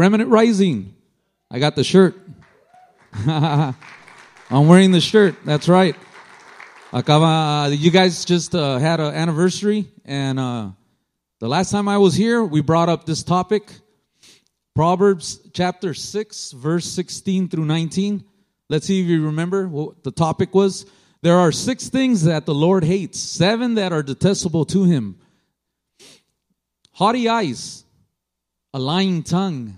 Remnant Rising. I got the shirt. I'm wearing the shirt. That's right. You guys just uh, had an anniversary, and uh, the last time I was here, we brought up this topic Proverbs chapter 6, verse 16 through 19. Let's see if you remember what the topic was. There are six things that the Lord hates, seven that are detestable to him haughty eyes, a lying tongue,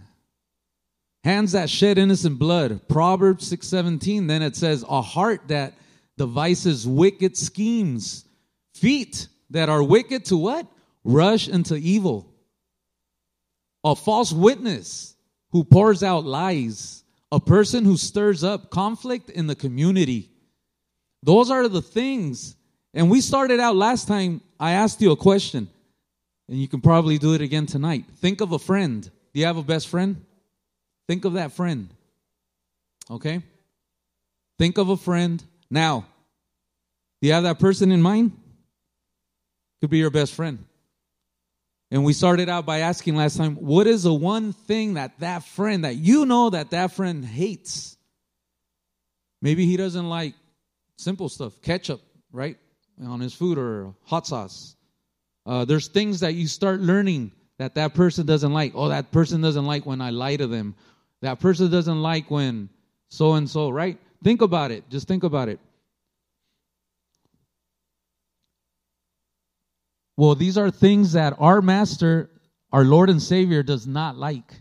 hands that shed innocent blood. Proverbs 6:17. Then it says, a heart that devises wicked schemes, feet that are wicked to what? Rush into evil. A false witness who pours out lies, a person who stirs up conflict in the community. Those are the things. And we started out last time, I asked you a question, and you can probably do it again tonight. Think of a friend. Do you have a best friend? Think of that friend. Okay? Think of a friend. Now, do you have that person in mind? Could be your best friend. And we started out by asking last time, what is the one thing that that friend, that you know that that friend hates? Maybe he doesn't like simple stuff, ketchup, right? On his food or hot sauce. Uh, there's things that you start learning that that person doesn't like. Oh, that person doesn't like when I lie to them. That person doesn't like when so and so, right? Think about it. Just think about it. Well, these are things that our master, our Lord and Savior, does not like.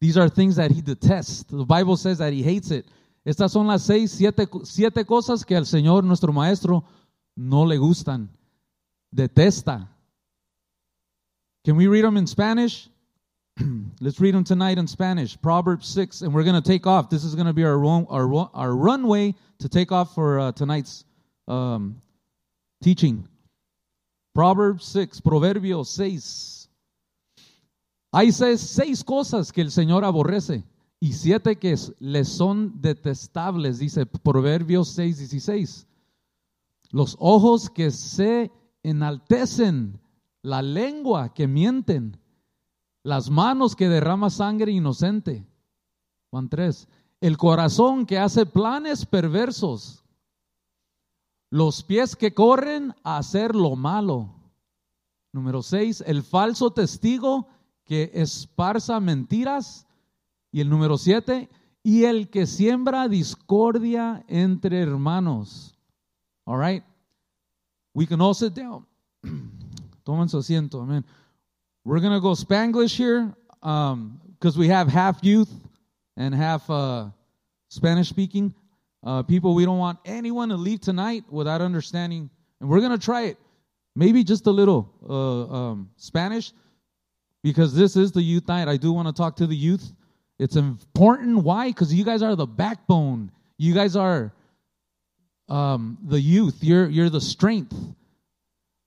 These are things that he detests. The Bible says that he hates it. Estas son las seis, siete, siete cosas que al Señor, nuestro Maestro, no le gustan. Detesta. Can we read them in Spanish? Let's read them tonight in Spanish. Proverbs 6, and we're going to take off. This is going to be our, our, our runway to take off for uh, tonight's um, teaching. Proverbs 6, Proverbios 6. Hay seis, seis cosas que el Señor aborrece y siete que le son detestables, dice Proverbios 6, 16. Los ojos que se enaltecen, la lengua que mienten, las manos que derrama sangre inocente. Juan 3. El corazón que hace planes perversos, los pies que corren a hacer lo malo. Número 6. El falso testigo que esparza mentiras. Y el número 7. Y el que siembra discordia entre hermanos. All right. We can all sit down. Tomen su asiento. Amen. We're going to go Spanglish here because um, we have half youth and half uh, Spanish speaking uh, people. We don't want anyone to leave tonight without understanding. And we're going to try it. Maybe just a little uh, um, Spanish because this is the youth night. I do want to talk to the youth. It's important. Why? Because you guys are the backbone. You guys are um, the youth. You're, you're the strength.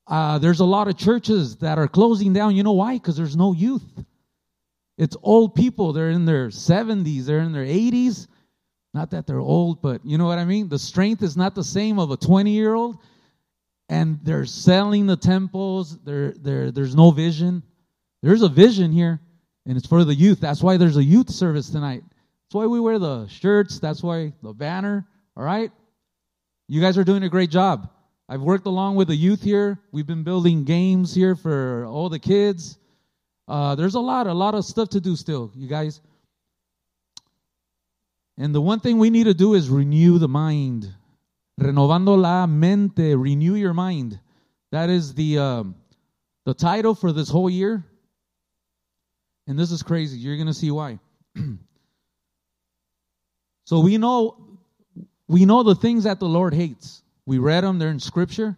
Uh, there's a lot of churches that are closing down. You know why? Because there's no youth. It's old people. They're in their 70s, they're in their 80s. Not that they're old, but you know what I mean? The strength is not the same of a 20 year old. And they're selling the temples. They're, they're, there's no vision. There's a vision here, and it's for the youth. That's why there's a youth service tonight. That's why we wear the shirts. That's why the banner. All right? You guys are doing a great job. I've worked along with the youth here. We've been building games here for all the kids. Uh, there's a lot, a lot of stuff to do still, you guys. And the one thing we need to do is renew the mind. Renovando la mente, renew your mind. That is the um, the title for this whole year. And this is crazy. You're going to see why. so we know we know the things that the Lord hates. We read them, they're in scripture.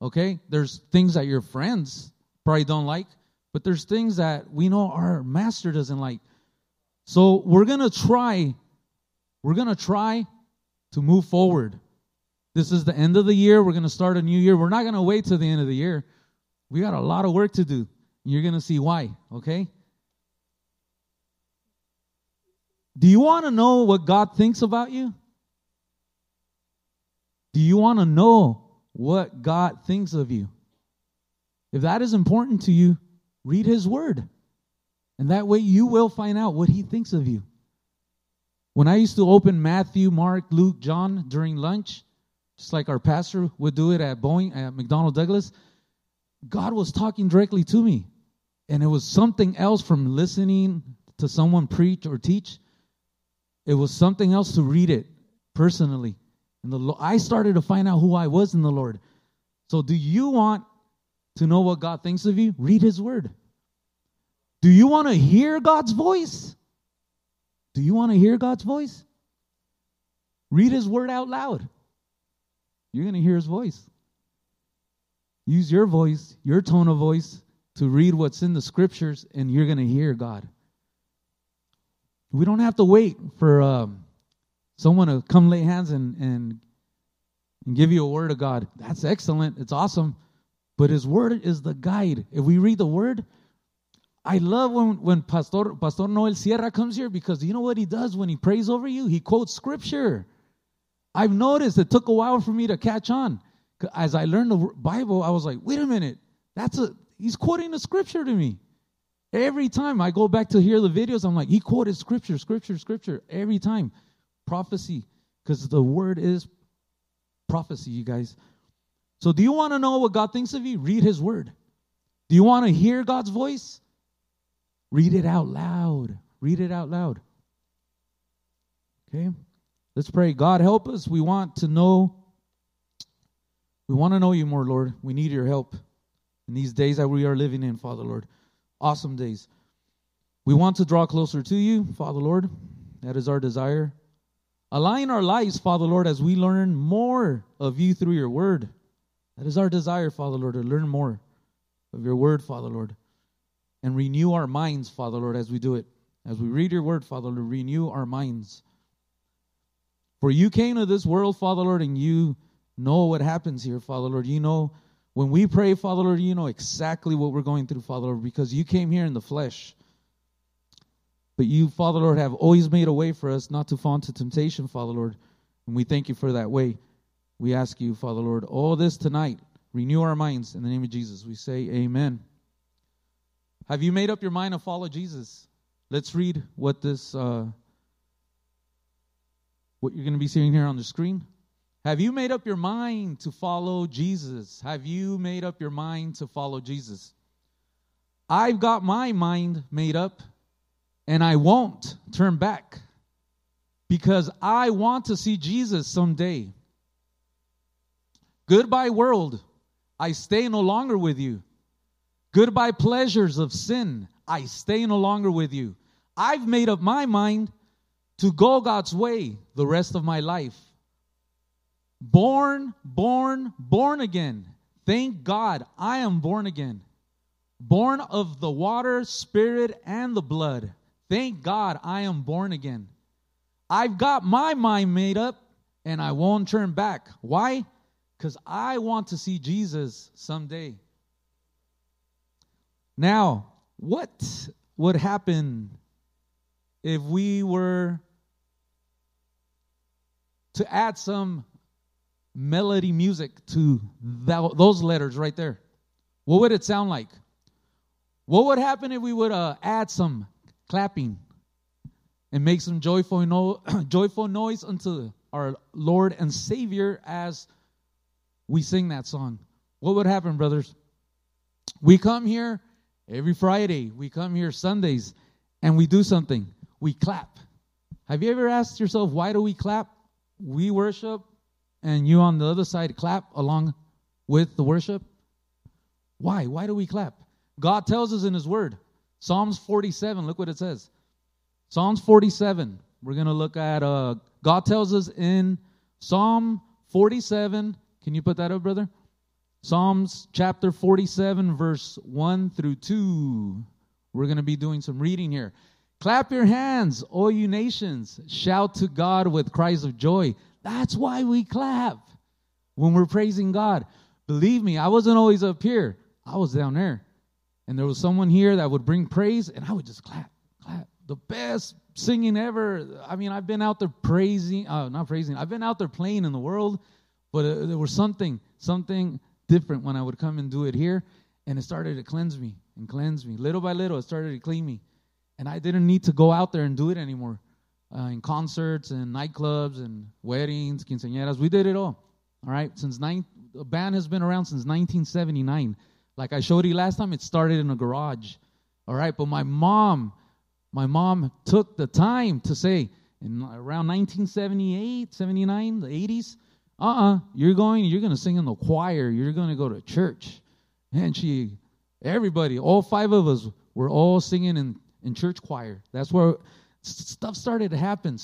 Okay? There's things that your friends probably don't like, but there's things that we know our master doesn't like. So we're going to try we're going to try to move forward. This is the end of the year. We're going to start a new year. We're not going to wait till the end of the year. We got a lot of work to do. You're going to see why, okay? Do you want to know what God thinks about you? Do you want to know what God thinks of you? If that is important to you, read His Word And that way you will find out what he thinks of you. When I used to open Matthew, Mark, Luke, John during lunch, just like our pastor would do it at Boeing, at McDonnell Douglas, God was talking directly to me. And it was something else from listening to someone preach or teach. It was something else to read it personally. And the I started to find out who I was in the Lord. So do you want to know what God thinks of you? Read his word. Do you want to hear God's voice? Do you want to hear God's voice? Read his word out loud. You're going to hear his voice. Use your voice, your tone of voice, to read what's in the scriptures, and you're going to hear God. We don't have to wait for um, someone to come lay hands and, and, and give you a word of God. That's excellent. It's awesome. But his word is the guide. If we read the word, I love when, when Pastor, Pastor Noel Sierra comes here because you know what he does when he prays over you? He quotes scripture. I've noticed it took a while for me to catch on. As I learned the Bible, I was like, wait a minute, that's a he's quoting the scripture to me. Every time I go back to hear the videos, I'm like, he quoted scripture, scripture, scripture every time. Prophecy, because the word is prophecy, you guys. So, do you want to know what God thinks of you? Read his word. Do you want to hear God's voice? Read it out loud. Read it out loud. Okay? Let's pray. God, help us. We want to know. We want to know you more, Lord. We need your help in these days that we are living in, Father, Lord. Awesome days. We want to draw closer to you, Father, Lord. That is our desire. Align our lives, Father, Lord, as we learn more of you through your word. That is our desire, Father, Lord, to learn more of your word, Father, Lord and renew our minds, Father Lord, as we do it. As we read your word, Father Lord, renew our minds. For you came to this world, Father Lord, and you know what happens here, Father Lord. You know when we pray, Father Lord, you know exactly what we're going through, Father Lord, because you came here in the flesh. But you, Father Lord, have always made a way for us not to fall into temptation, Father Lord. And we thank you for that way. We ask you, Father Lord, all this tonight, renew our minds. In the name of Jesus, we say amen. Have you made up your mind to follow Jesus? Let's read what this uh, what you're going to be seeing here on the screen. Have you made up your mind to follow Jesus? Have you made up your mind to follow Jesus? I've got my mind made up and I won't turn back because I want to see Jesus someday. Goodbye, world. I stay no longer with you. Goodbye, pleasures of sin. I stay no longer with you. I've made up my mind to go God's way the rest of my life. Born, born, born again. Thank God I am born again. Born of the water, spirit, and the blood. Thank God I am born again. I've got my mind made up and I won't turn back. Why? Because I want to see Jesus someday. Now, what would happen if we were to add some melody music to that, those letters right there? What would it sound like? What would happen if we would uh, add some clapping and make some joyful, no, joyful noise unto our Lord and Savior as we sing that song? What would happen, brothers? We come here Every Friday, we come here Sundays and we do something. We clap. Have you ever asked yourself, why do we clap? We worship, and you on the other side clap along with the worship. Why? Why do we clap? God tells us in His Word. Psalms 47, look what it says. Psalms 47, we're going to look at, uh, God tells us in Psalm 47, can you put that up, brother? Psalms chapter 47, verse 1 through 2. We're going to be doing some reading here. Clap your hands, all you nations. Shout to God with cries of joy. That's why we clap when we're praising God. Believe me, I wasn't always up here, I was down there. And there was someone here that would bring praise, and I would just clap, clap. The best singing ever. I mean, I've been out there praising, uh, not praising, I've been out there playing in the world, but uh, there was something, something different when I would come and do it here. And it started to cleanse me and cleanse me. Little by little, it started to clean me. And I didn't need to go out there and do it anymore. Uh, in concerts and nightclubs and weddings, quinceañeras, we did it all. All right, since nine, the band has been around since 1979. Like I showed you last time, it started in a garage. All right, but my mom, my mom took the time to say, in around 1978, 79, the 80s, uh-uh, you're going, you're going to sing in the choir, you're going to go to church. And she, everybody, all five of us were all singing in, in church choir. That's where stuff started to happen.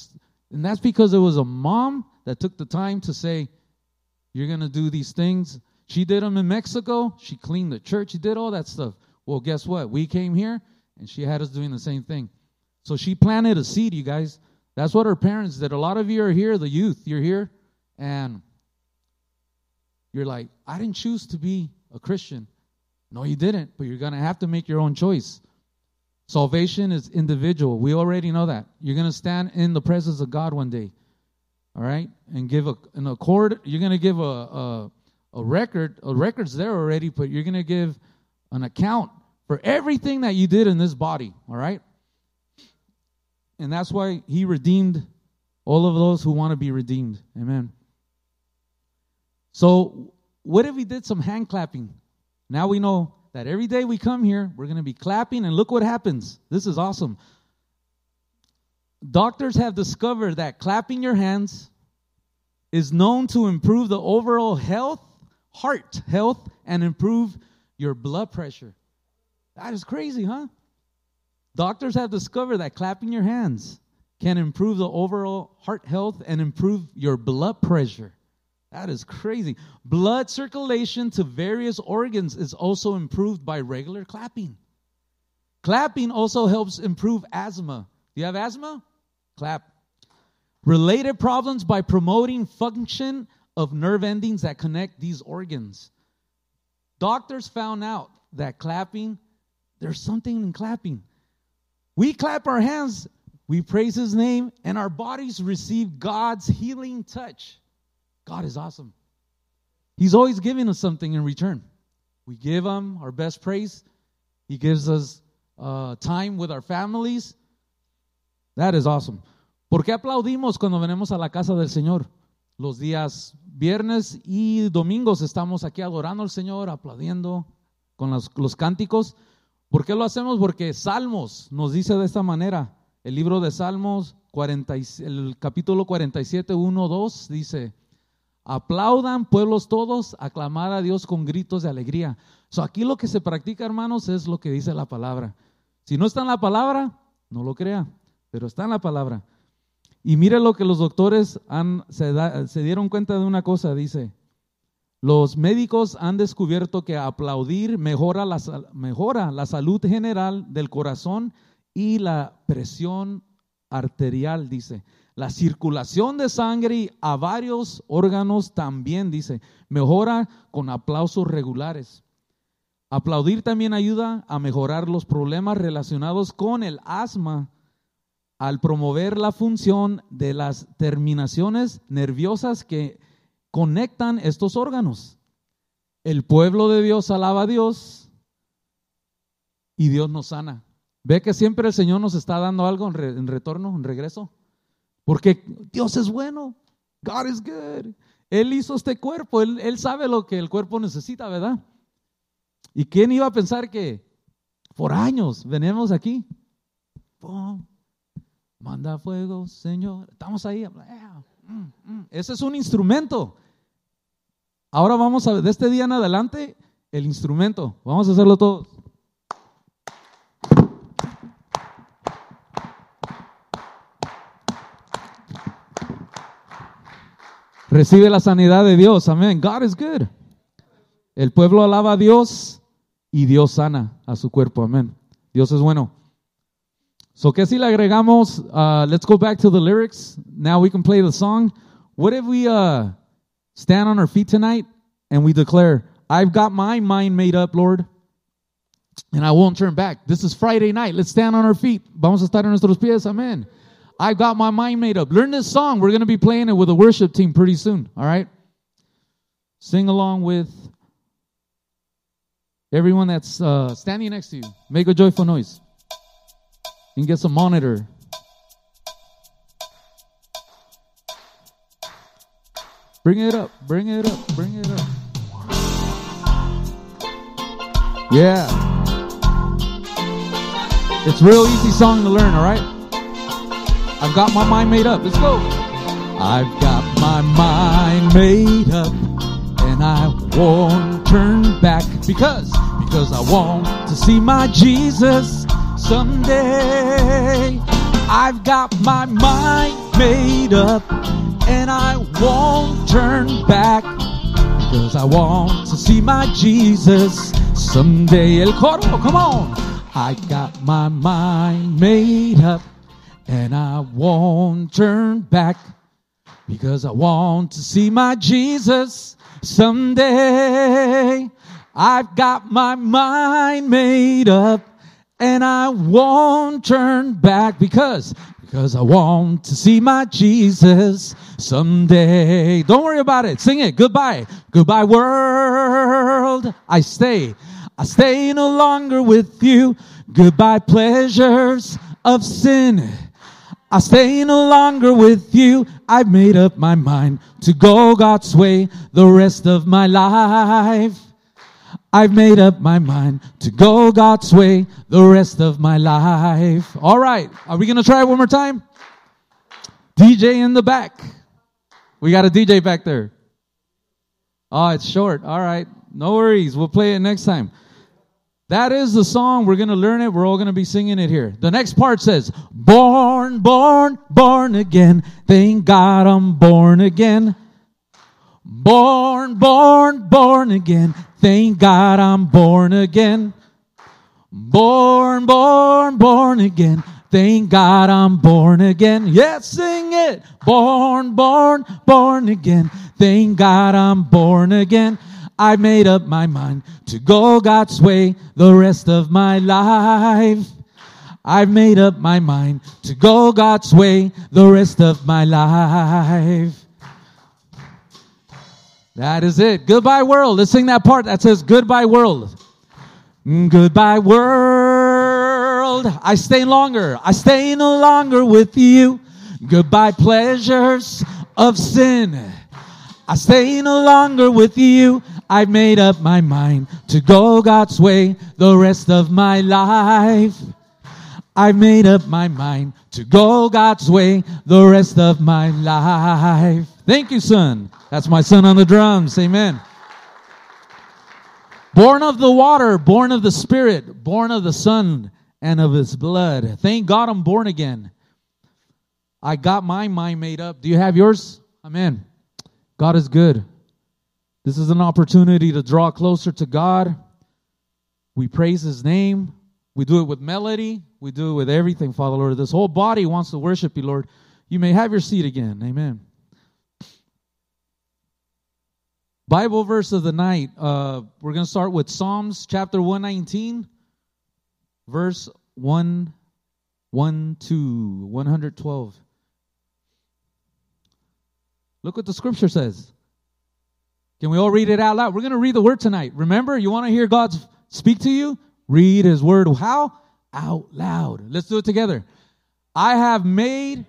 And that's because it was a mom that took the time to say, you're going to do these things. She did them in Mexico. She cleaned the church. She did all that stuff. Well, guess what? We came here and she had us doing the same thing. So she planted a seed, you guys. That's what her parents did. A lot of you are here, the youth, you're here, and you're like, I didn't choose to be a Christian. No, you didn't, but you're going to have to make your own choice. Salvation is individual. We already know that. You're going to stand in the presence of God one day, all right, and give a, an accord. You're going to give a, a, a record. A record's there already, but you're going to give an account for everything that you did in this body, all right? And that's why he redeemed all of those who want to be redeemed. Amen. So, what if we did some hand clapping? Now we know that every day we come here, we're going to be clapping, and look what happens. This is awesome. Doctors have discovered that clapping your hands is known to improve the overall health, heart health, and improve your blood pressure. That is crazy, huh? Doctors have discovered that clapping your hands can improve the overall heart health and improve your blood pressure. That is crazy. Blood circulation to various organs is also improved by regular clapping. Clapping also helps improve asthma. Do you have asthma? Clap. Related problems by promoting function of nerve endings that connect these organs. Doctors found out that clapping, there's something in clapping we clap our hands, we praise his name, and our bodies receive God's healing touch. God is awesome. He's always giving us something in return. We give him our best praise. He gives us uh, time with our families. That is awesome. ¿Por qué aplaudimos cuando venimos a la casa del Señor? Los días viernes y domingos estamos aquí adorando al Señor, aplaudiendo con los, cánticos. ¿Por qué lo hacemos? Porque Salmos nos dice de esta manera. El libro de Salmos, 40, el capítulo 47, 1, 2, dice, aplaudan pueblos todos, aclamar a Dios con gritos de alegría. So, aquí lo que se practica, hermanos, es lo que dice la palabra. Si no está en la palabra, no lo crea, pero está en la palabra. Y mire lo que los doctores han, se, se dieron cuenta de una cosa, dice, los médicos han descubierto que aplaudir mejora la, mejora la salud general del corazón y la presión arterial, dice. La circulación de sangre a varios órganos también, dice, mejora con aplausos regulares. Aplaudir también ayuda a mejorar los problemas relacionados con el asma al promover la función de las terminaciones nerviosas que conectan estos órganos. El pueblo de Dios alaba a Dios y Dios nos sana. Ve que siempre el Señor nos está dando algo en, retorno, en regreso. Porque Dios es bueno. God is good. Él hizo este cuerpo. Él, él sabe lo que el cuerpo necesita, ¿verdad? ¿Y quién iba a pensar que por años venimos aquí? Manda fuego, Señor. Estamos ahí. Mm, mm. Ese es un instrumento. Ahora vamos a ver, de este día en adelante, el instrumento. Vamos a hacerlo todos. Recibe la sanidad de Dios. Amén. God is good. El pueblo alaba a Dios y Dios sana a su cuerpo. Amén. Dios es bueno. So, ¿qué si le agregamos? Uh, let's go back to the lyrics. Now we can play the song. What if we uh, stand on our feet tonight and we declare, I've got my mind made up, Lord, and I won't turn back. This is Friday night. Let's stand on our feet. Vamos a estar en nuestros pies. Amen. I've got my mind made up. Learn this song. We're going to be playing it with a worship team pretty soon. All right? Sing along with everyone that's uh, standing next to you. Make a joyful noise. And get some monitor. Bring it up, bring it up, bring it up. Yeah. It's real easy song to learn, all right? I've got my mind made up. Let's go. I've got my mind made up and I won't turn back because because I want to see my Jesus someday. I've got my mind made up and I won't turn back because I want to see my Jesus someday. El coro, come on. I got my mind made up and I won't turn back because I want to see my Jesus someday. I've got my mind made up and I won't turn back because because I want to see my Jesus someday. Don't worry about it. Sing it. Goodbye. Goodbye world. I stay. I stay no longer with you. Goodbye pleasures of sin. I stay no longer with you. I've made up my mind to go God's way the rest of my life. I've made up my mind to go God's way the rest of my life. All right. Are we to try it one more time? DJ in the back. We got a DJ back there. Oh, it's short. All right. No worries. We'll play it next time. That is the song. We're going to learn it. We're all going to be singing it here. The next part says, born, born, born again. Thank God I'm born again. Born, born, born again. Thank God I'm born again. Born, born, born again. Thank God I'm born again. Yes, sing it. Born, born, born again. Thank God I'm born again. I made up my mind to go God's way the rest of my life. I've made up my mind to go God's way the rest of my life. That is it. Goodbye world. Let's sing that part that says goodbye world. Mm, goodbye world. I stay longer. I stay no longer with you. Goodbye pleasures of sin. I stay no longer with you. I've made up my mind to go God's way the rest of my life. I've made up my mind to go God's way the rest of my life. Thank you, son. That's my son on the drums. Amen. Born of the water, born of the spirit, born of the son and of his blood. Thank God I'm born again. I got my mind made up. Do you have yours? Amen. God is good. This is an opportunity to draw closer to God. We praise his name. We do it with melody. We do it with everything, Father Lord. This whole body wants to worship you, Lord. You may have your seat again. Amen. Bible verse of the night. Uh, we're going to start with Psalms chapter 119, verse 1, 1 2, 112. Look what the scripture says. Can we all read it out loud? We're going to read the word tonight. Remember, you want to hear God speak to you? Read his word. How? Out loud. Let's do it together. I have made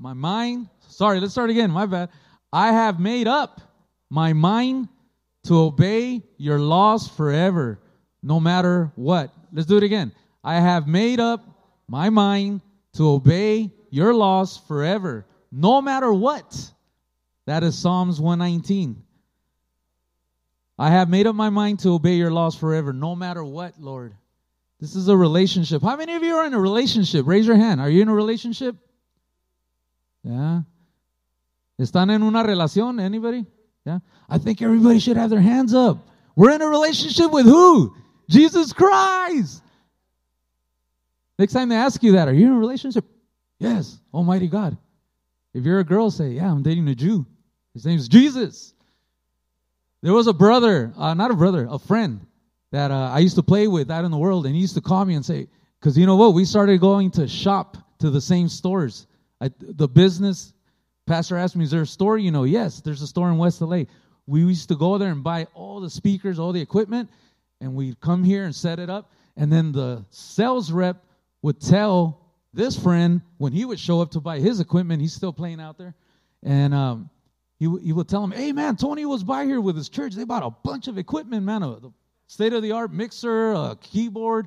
my mind. Sorry, let's start again. My bad. I have made up my mind to obey your laws forever, no matter what. Let's do it again. I have made up my mind to obey your laws forever, no matter what. That is Psalms 119. I have made up my mind to obey your laws forever, no matter what, Lord. This is a relationship. How many of you are in a relationship? Raise your hand. Are you in a relationship? Yeah. ¿Están en una relación? Anybody? Yeah. I think everybody should have their hands up. We're in a relationship with who? Jesus Christ. Next time they ask you that, are you in a relationship? Yes, Almighty God. If you're a girl, say, Yeah, I'm dating a Jew. His name's Jesus. There was a brother, uh, not a brother, a friend that uh, I used to play with out in the world, and he used to call me and say, because you know what? We started going to shop to the same stores. I, the business Pastor asked me, Is there a store? You know, yes, there's a store in West LA. We used to go there and buy all the speakers, all the equipment, and we'd come here and set it up. And then the sales rep would tell this friend, when he would show up to buy his equipment, he's still playing out there. And um, he, he would tell him, hey, man, Tony was by here with his church. They bought a bunch of equipment, man, a state of the art mixer, a keyboard.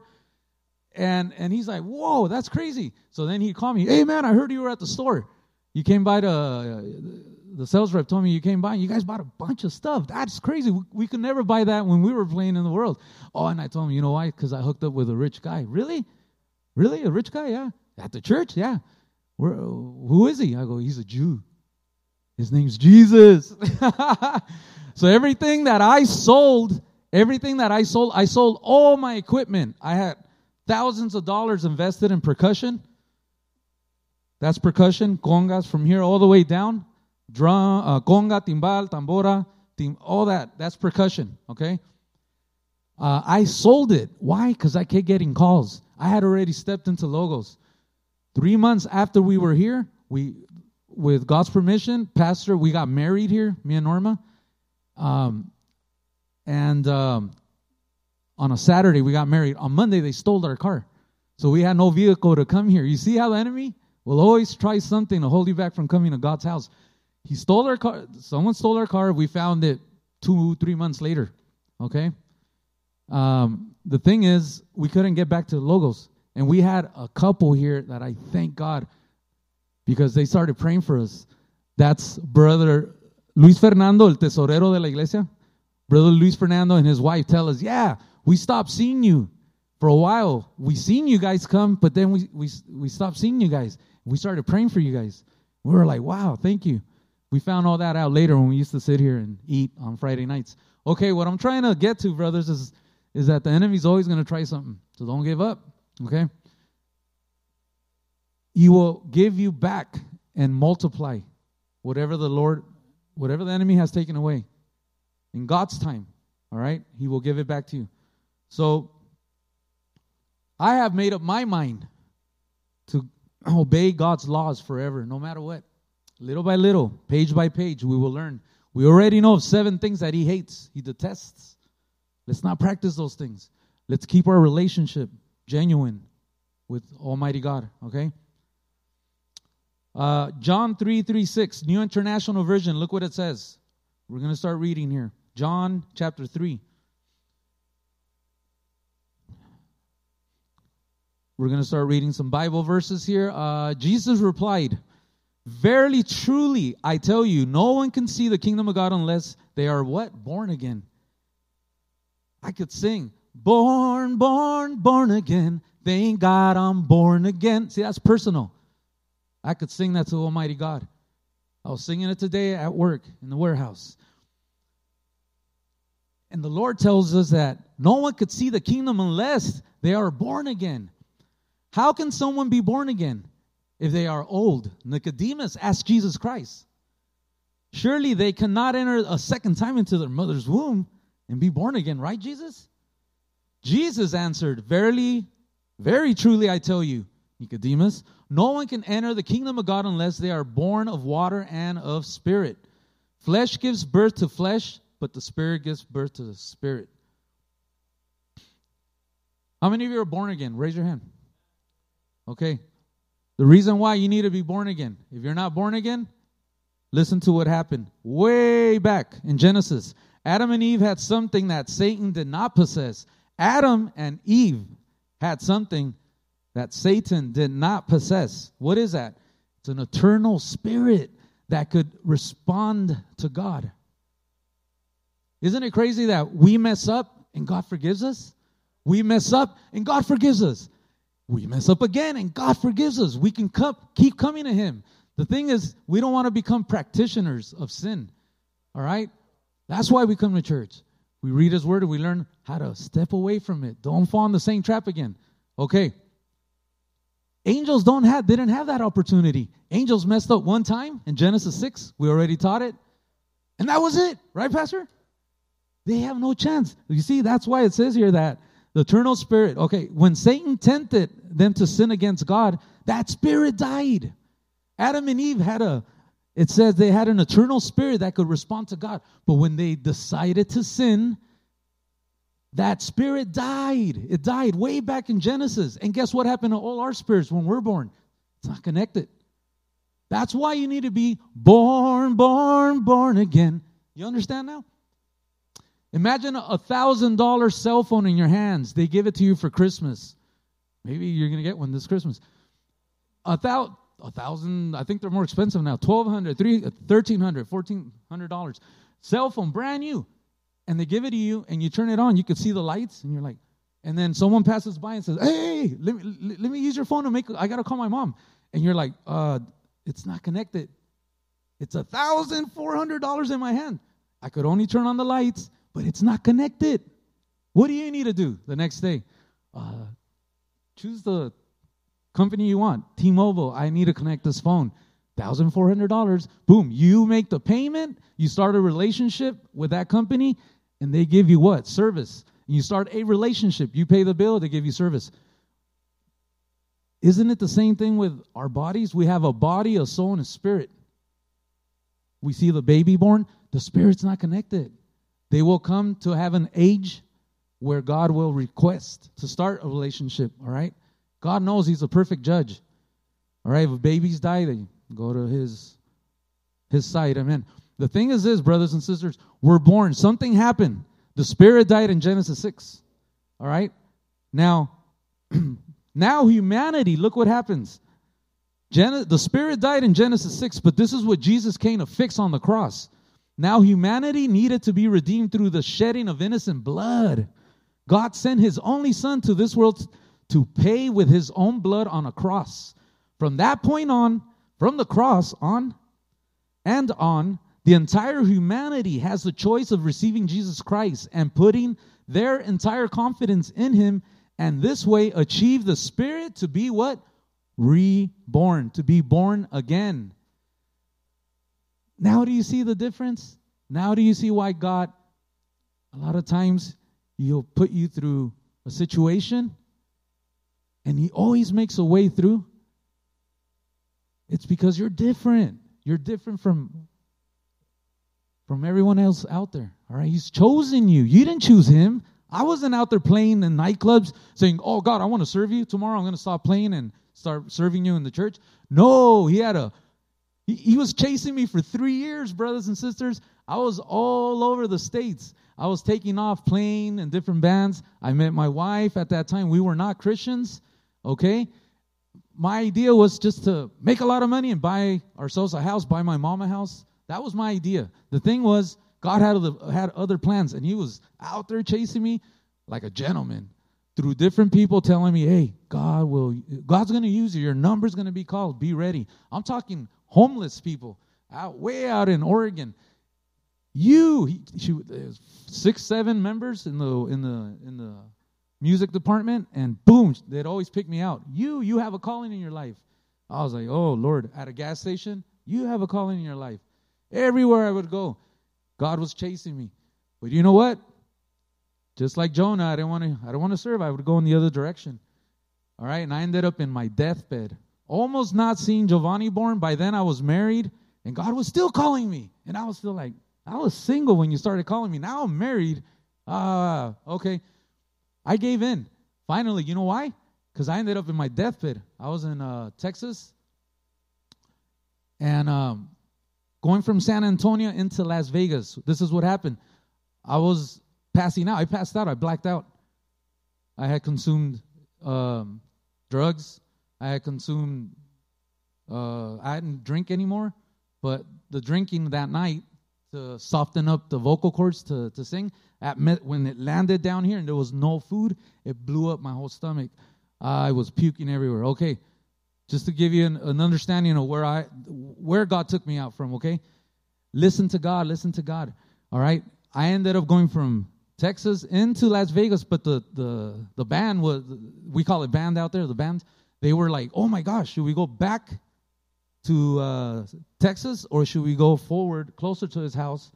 And, and he's like, whoa, that's crazy. So then he'd call me, hey, man, I heard you were at the store. You came by to, the sales rep told me you came by and you guys bought a bunch of stuff. That's crazy. We, we could never buy that when we were playing in the world. Oh, and I told him, you know why? Because I hooked up with a rich guy. Really? Really? A rich guy? Yeah. At the church? Yeah. Where, who is he? I go, he's a Jew. His name's Jesus. so everything that I sold, everything that I sold, I sold all my equipment. I had thousands of dollars invested in percussion. That's percussion, congas from here all the way down. Drum, uh, conga, timbal, tambora, tim, all that. That's percussion, okay? Uh, I sold it. Why? Because I kept getting calls. I had already stepped into logos. Three months after we were here, we, with God's permission, Pastor, we got married here, me and Norma. Um, and um, on a Saturday, we got married. On Monday, they stole our car. So we had no vehicle to come here. You see how the enemy will always try something to hold you back from coming to God's house. He stole our car. Someone stole our car. We found it two, three months later. Okay. Um, the thing is, we couldn't get back to Logos. And we had a couple here that I thank God because they started praying for us. That's brother Luis Fernando, el tesorero de la iglesia. Brother Luis Fernando and his wife tell us, yeah, we stopped seeing you for a while. We seen you guys come, but then we, we, we stopped seeing you guys. We started praying for you guys. We were like, wow, thank you. We found all that out later when we used to sit here and eat on Friday nights. Okay, what I'm trying to get to, brothers, is, is that the enemy's always going to try something. So don't give up. Okay? He will give you back and multiply whatever the Lord, whatever the enemy has taken away. In God's time, all right? He will give it back to you. So I have made up my mind to obey God's laws forever, no matter what. Little by little, page by page, we will learn. We already know of seven things that He hates, He detests. Let's not practice those things. Let's keep our relationship genuine with Almighty God, okay? Uh, John 3 3 6, New International Version, look what it says. We're going to start reading here. John chapter 3. We're going to start reading some Bible verses here. Uh, Jesus replied, Verily, truly, I tell you, no one can see the kingdom of God unless they are what? Born again. I could sing, Born, born, born again. Thank God I'm born again. See, that's personal. I could sing that to Almighty God. I was singing it today at work in the warehouse. And the Lord tells us that no one could see the kingdom unless they are born again. How can someone be born again if they are old? Nicodemus asked Jesus Christ. Surely they cannot enter a second time into their mother's womb and be born again, right, Jesus? Jesus answered, Verily, very truly I tell you, Nicodemus, no one can enter the kingdom of God unless they are born of water and of spirit. Flesh gives birth to flesh, but the spirit gives birth to the spirit. How many of you are born again? Raise your hand. Okay. The reason why you need to be born again, if you're not born again, listen to what happened way back in Genesis. Adam and Eve had something that Satan did not possess. Adam and Eve had something that Satan did not possess. What is that? It's an eternal spirit that could respond to God. Isn't it crazy that we mess up and God forgives us? We mess up and God forgives us. We mess up again and God forgives us. We can keep coming to Him. The thing is, we don't want to become practitioners of sin. All right? That's why we come to church. We read his word and we learn how to step away from it. Don't fall in the same trap again. Okay. Angels don't have they didn't have that opportunity. Angels messed up one time in Genesis 6. We already taught it. And that was it, right, Pastor? They have no chance. You see, that's why it says here that the eternal spirit, okay, when Satan tempted them to sin against God, that spirit died. Adam and Eve had a it says they had an eternal spirit that could respond to God. But when they decided to sin, That spirit died. It died way back in Genesis. And guess what happened to all our spirits when we're born? It's not connected. That's why you need to be born, born, born again. You understand now? Imagine a thousand dollar cell phone in your hands. They give it to you for Christmas. Maybe you're gonna get one this Christmas. A thousand, a thousand. I think they're more expensive now. Twelve hundred, three, thirteen hundred, fourteen hundred dollars. Cell phone, brand new, and they give it to you, and you turn it on. You can see the lights, and you're like, and then someone passes by and says, "Hey, let me let me use your phone to make. I gotta call my mom." And you're like, "Uh, it's not connected. It's a thousand four hundred dollars in my hand. I could only turn on the lights, but it's not connected. What do you need to do the next day? Uh, choose the company you want. T-Mobile. I need to connect this phone. Thousand four hundred dollars. Boom. You make the payment. You start a relationship with that company, and they give you what service. You start a relationship. You pay the bill. They give you service. Isn't it the same thing with our bodies? We have a body, a soul, and a spirit. We see the baby born, the spirit's not connected. They will come to have an age where God will request to start a relationship, all right? God knows He's a perfect judge. All right, if babies die, they go to His His side. Amen. The thing is this, brothers and sisters, we're born. Something happened. The spirit died in Genesis 6. All right? Now, Now, humanity, look what happens. Gen- the Spirit died in Genesis 6, but this is what Jesus came to fix on the cross. Now, humanity needed to be redeemed through the shedding of innocent blood. God sent his only Son to this world to pay with his own blood on a cross. From that point on, from the cross on and on, the entire humanity has the choice of receiving Jesus Christ and putting their entire confidence in him and this way achieve the spirit to be what? Reborn, to be born again. Now, do you see the difference? Now, do you see why God, a lot of times, He'll put you through a situation and He always makes a way through? It's because you're different. You're different from from everyone else out there. All right, he's chosen you. You didn't choose him. I wasn't out there playing in nightclubs saying, Oh God, I want to serve you. Tomorrow I'm going to stop playing and start serving you in the church. No, he had a, he, he was chasing me for three years, brothers and sisters. I was all over the States. I was taking off playing in different bands. I met my wife at that time. We were not Christians, okay? My idea was just to make a lot of money and buy ourselves a house, buy my mom a house. That was my idea. The thing was, God had other, had other plans, and He was out there chasing me like a gentleman through different people telling me, "Hey, God will, God's going to use you. Your number's going to be called. Be ready." I'm talking homeless people out way out in Oregon. You, he, she, six, seven members in the in the in the music department, and boom, they'd always pick me out. You, you have a calling in your life. I was like, "Oh Lord!" At a gas station, you have a calling in your life. Everywhere I would go, God was chasing me. But you know what? Just like Jonah, I didn't want to I don't want to serve. I would go in the other direction. All right, and I ended up in my deathbed. Almost not seeing Giovanni born. By then I was married, and God was still calling me. And I was still like, I was single when you started calling me. Now I'm married. Ah, uh, okay. I gave in. Finally, you know why? Because I ended up in my deathbed. I was in uh, Texas, and um, Going from San Antonio into Las Vegas, this is what happened. I was passing out. I passed out. I blacked out. I had consumed um, drugs. I had consumed. Uh, I didn't drink anymore, but the drinking that night to soften up the vocal cords to, to sing. At, when it landed down here and there was no food, it blew up my whole stomach. I was puking everywhere. Okay, just to give you an, an understanding of where I where God took me out from, okay? Listen to God, listen to God. All right? I ended up going from Texas into Las Vegas, but the the the band was we call it band out there, the band, they were like, "Oh my gosh, should we go back to uh, Texas or should we go forward closer to his house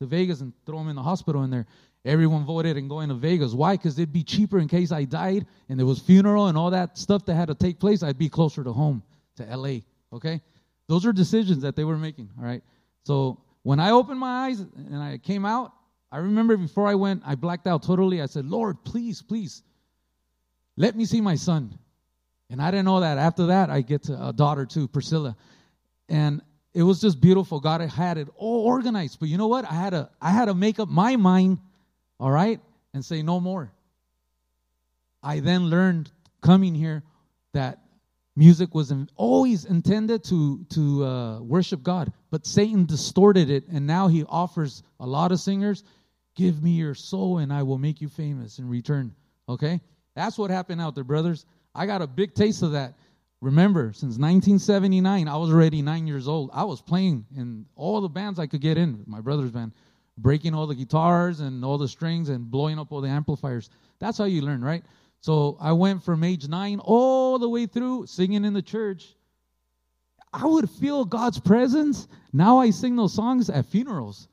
to Vegas and throw him in the hospital in there?" Everyone voted and going to Vegas. Why? Because it'd be cheaper in case I died and there was funeral and all that stuff that had to take place. I'd be closer to home, to LA. Okay? Those are decisions that they were making. All right. So when I opened my eyes and I came out, I remember before I went, I blacked out totally. I said, Lord, please, please, let me see my son. And I didn't know that. After that, I get to a daughter too, Priscilla. And it was just beautiful. God had it all organized. But you know what? I had to I had to make up my mind, all right, and say no more. I then learned coming here that music was in, always intended to to uh, worship God, but Satan distorted it, and now he offers a lot of singers, "Give me your soul, and I will make you famous in return." Okay, that's what happened out there, brothers. I got a big taste of that. Remember, since 1979, I was already nine years old. I was playing in all the bands I could get in, my brother's band, breaking all the guitars and all the strings and blowing up all the amplifiers. That's how you learn, right? So I went from age nine all the way through singing in the church. I would feel God's presence. Now I sing those songs at funerals.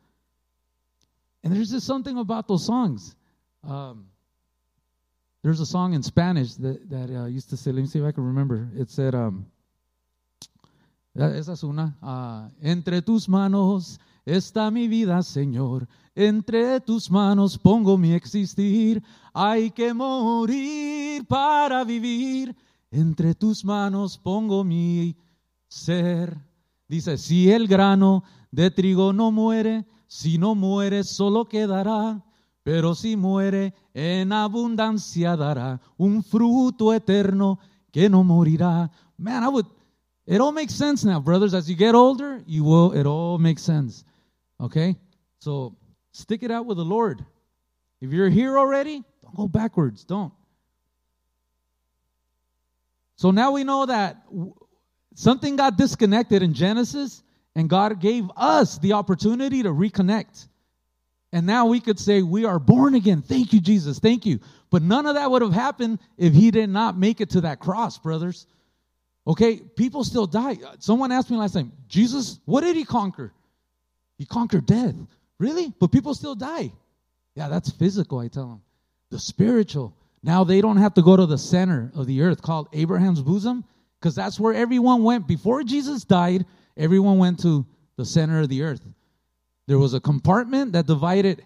And there's just something about those songs. Um, there's a song in Spanish that, that uh, used to say, let me see if I can remember. It said, um, esa es una, uh, entre tus manos está mi vida, Señor. Entre tus manos pongo mi existir. Hay que morir para vivir. Entre tus manos pongo mi ser. Dice, si el grano de trigo no muere, si no muere, solo quedará pero si muere, en abundancia dará un fruto eterno que no morirá. Man, I would, it all makes sense now, brothers. As you get older, you will, it all makes sense. Okay? So stick it out with the Lord. If you're here already, don't go backwards. Don't. So now we know that something got disconnected in Genesis, and God gave us the opportunity to reconnect. And now we could say, We are born again. Thank you, Jesus. Thank you. But none of that would have happened if he did not make it to that cross, brothers. Okay, people still die. Someone asked me last time, Jesus, what did he conquer? He conquered death. Really? But people still die. Yeah, that's physical, I tell them. The spiritual. Now they don't have to go to the center of the earth called Abraham's bosom, because that's where everyone went. Before Jesus died, everyone went to the center of the earth. There was a compartment that divided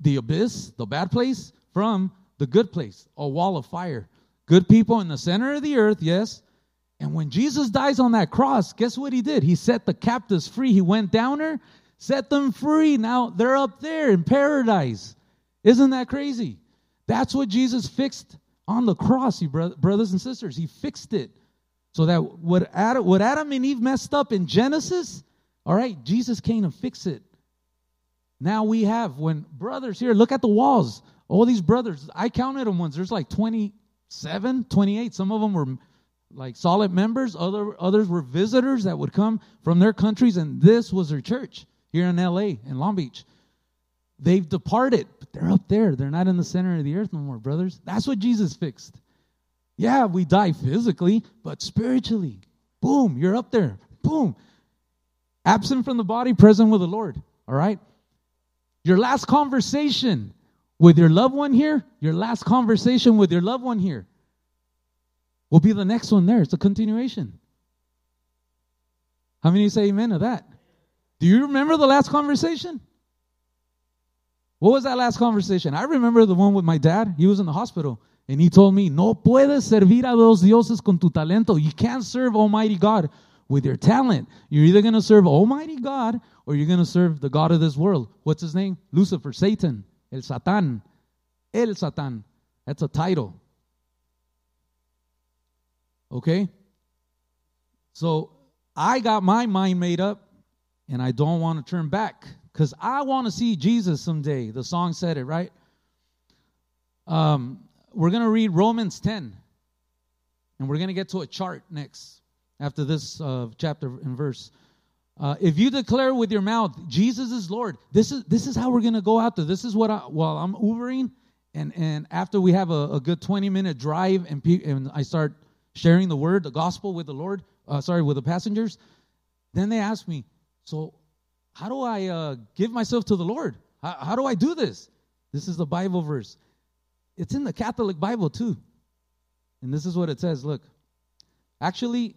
the abyss, the bad place, from the good place, a wall of fire. Good people in the center of the earth, yes. And when Jesus dies on that cross, guess what he did? He set the captives free. He went down there, set them free. Now they're up there in paradise. Isn't that crazy? That's what Jesus fixed on the cross, you brothers and sisters. He fixed it. So that what Adam, what Adam and Eve messed up in Genesis, all right, Jesus came to fix it. Now we have, when brothers here, look at the walls. All these brothers, I counted them once. There's like 27, 28. Some of them were like solid members, other others were visitors that would come from their countries, and this was their church here in LA, in Long Beach. They've departed, but they're up there. They're not in the center of the earth no more, brothers. That's what Jesus fixed. Yeah, we die physically, but spiritually, boom, you're up there. Boom. Absent from the body, present with the Lord. All right? Your last conversation with your loved one here, your last conversation with your loved one here will be the next one there. It's a continuation. How many say amen to that? Do you remember the last conversation? What was that last conversation? I remember the one with my dad. He was in the hospital and he told me, No puedes servir a dos dioses con tu talento. You can't serve Almighty God with your talent. You're either going to serve Almighty God or you're going to serve the God of this world. What's his name? Lucifer, Satan, El Satan. El Satan. That's a title. Okay? So I got my mind made up and I don't want to turn back because I want to see Jesus someday. The song said it, right? Um, we're going to read Romans 10 and we're going to get to a chart next after this uh, chapter and verse. Uh, if you declare with your mouth Jesus is Lord, this is this is how we're gonna go out there. This is what I while I'm Ubering, and and after we have a, a good 20 minute drive and pe- and I start sharing the word, the gospel with the Lord, uh, sorry, with the passengers, then they ask me, so how do I uh, give myself to the Lord? How, how do I do this? This is the Bible verse. It's in the Catholic Bible too, and this is what it says. Look, actually,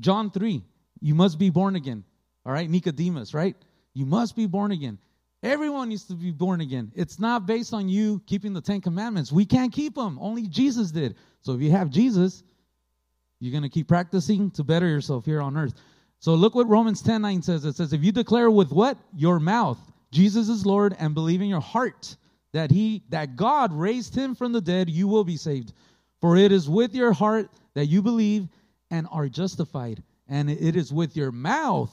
John 3, you must be born again. All right, Nicodemus, right? You must be born again. Everyone needs to be born again. It's not based on you keeping the Ten Commandments. We can't keep them. Only Jesus did. So if you have Jesus, you're going to keep practicing to better yourself here on earth. So look what Romans 10 9 says. It says, If you declare with what? Your mouth, Jesus is Lord, and believe in your heart that he that God raised him from the dead, you will be saved. For it is with your heart that you believe and are justified, and it is with your mouth,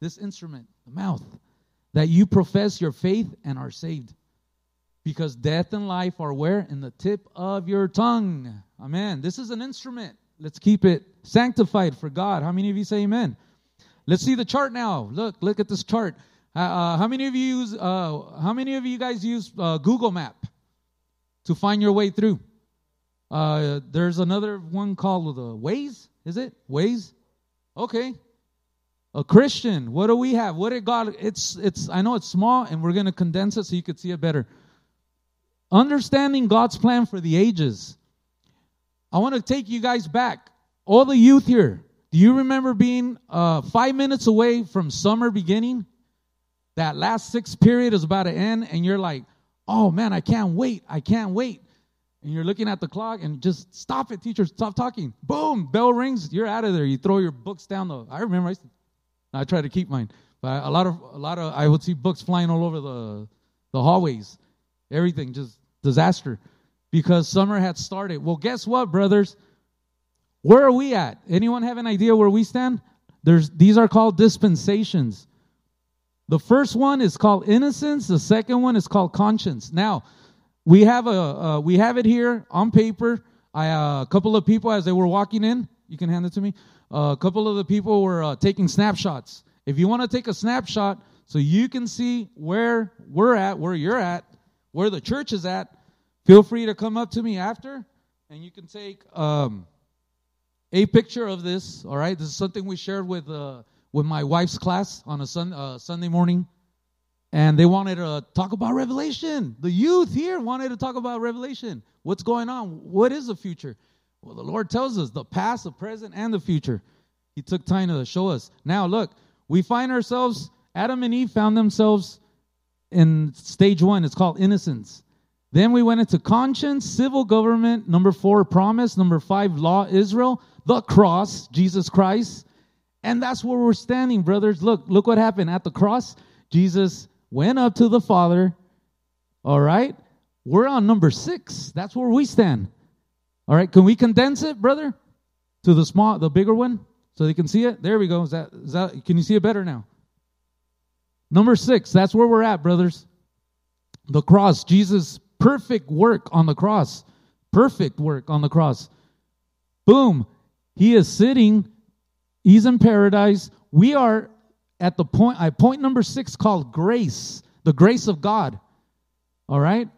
this instrument, the mouth, that you profess your faith and are saved. Because death and life are where? In the tip of your tongue. Amen. This is an instrument. Let's keep it sanctified for God. How many of you say amen? Let's see the chart now. Look, look at this chart. Uh, uh, how many of you use? Uh, how many of you guys use uh, Google Map to find your way through? Uh, there's another one called the Waze. Is it Waze? Okay, a Christian. What do we have? What did God? It's it's. I know it's small, and we're going to condense it so you could see it better. Understanding God's plan for the ages. I want to take you guys back. All the youth here. Do you remember being uh, five minutes away from summer beginning? That last sixth period is about to end, and you're like, "Oh man, I can't wait! I can't wait!" And you're looking at the clock, and just stop it, teacher, stop talking. Boom, bell rings, you're out of there. You throw your books down the. I remember I I try to keep mine, but a lot of a lot of I would see books flying all over the the hallways. Everything just disaster because summer had started. Well, guess what, brothers? Where are we at? Anyone have an idea where we stand? There's these are called dispensations. The first one is called innocence. The second one is called conscience. Now, we have a uh, we have it here on paper. I, uh, a couple of people as they were walking in, you can hand it to me a couple of the people were uh, taking snapshots. If you want to take a snapshot so you can see where we're at, where you're at, where the church is at, feel free to come up to me after and you can take um, a picture of this. All right, this is something we shared with uh, with my wife's class on a sun, uh, Sunday morning, and they wanted to talk about Revelation. The youth here wanted to talk about Revelation. What's going on? What is the future? Well, the Lord tells us the past, the present, and the future. He took time to show us. Now, look, we find ourselves, Adam and Eve found themselves in stage one. It's called innocence. Then we went into conscience, civil government, number four, promise, number five, law, Israel, the cross, Jesus Christ. And that's where we're standing, brothers. Look, look what happened at the cross. Jesus went up to the Father. All right. We're on number six. That's where we stand. All right, can we condense it, brother, to the small, the bigger one, so they can see it? There we go. Is that, is that? Can you see it better now? Number six. That's where we're at, brothers. The cross. Jesus' perfect work on the cross. Perfect work on the cross. Boom. He is sitting. He's in paradise. We are at the point. I point number six called grace. The grace of God. All right.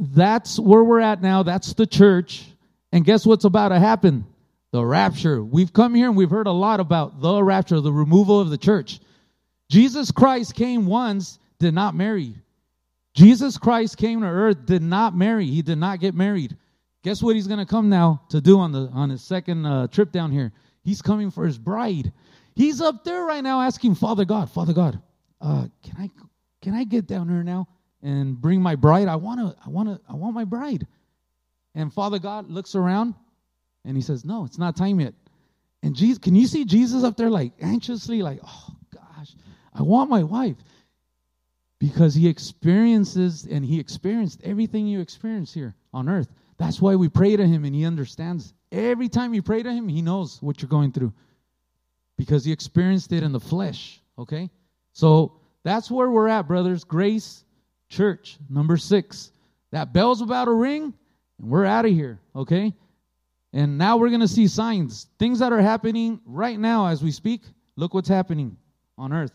That's where we're at now. That's the church. And guess what's about to happen? The rapture. We've come here and we've heard a lot about the rapture, the removal of the church. Jesus Christ came once, did not marry. Jesus Christ came to earth, did not marry. He did not get married. Guess what he's going to come now to do on the on his second uh, trip down here? He's coming for his bride. He's up there right now asking Father God, Father God, uh, can I can I get down here now? and bring my bride. I want to, I want to, I want my bride. And Father God looks around and he says, No, it's not time yet. And Jesus, can you see Jesus up there like anxiously, like, oh gosh, I want my wife. Because he experiences and he experienced everything you experience here on earth. That's why we pray to him and he understands. Every time you pray to him, he knows what you're going through. Because he experienced it in the flesh. Okay? So that's where we're at, brothers. Grace Church, number six. That bell's about to ring, and we're out of here, okay? And now we're going to see signs, things that are happening right now as we speak. Look what's happening on earth.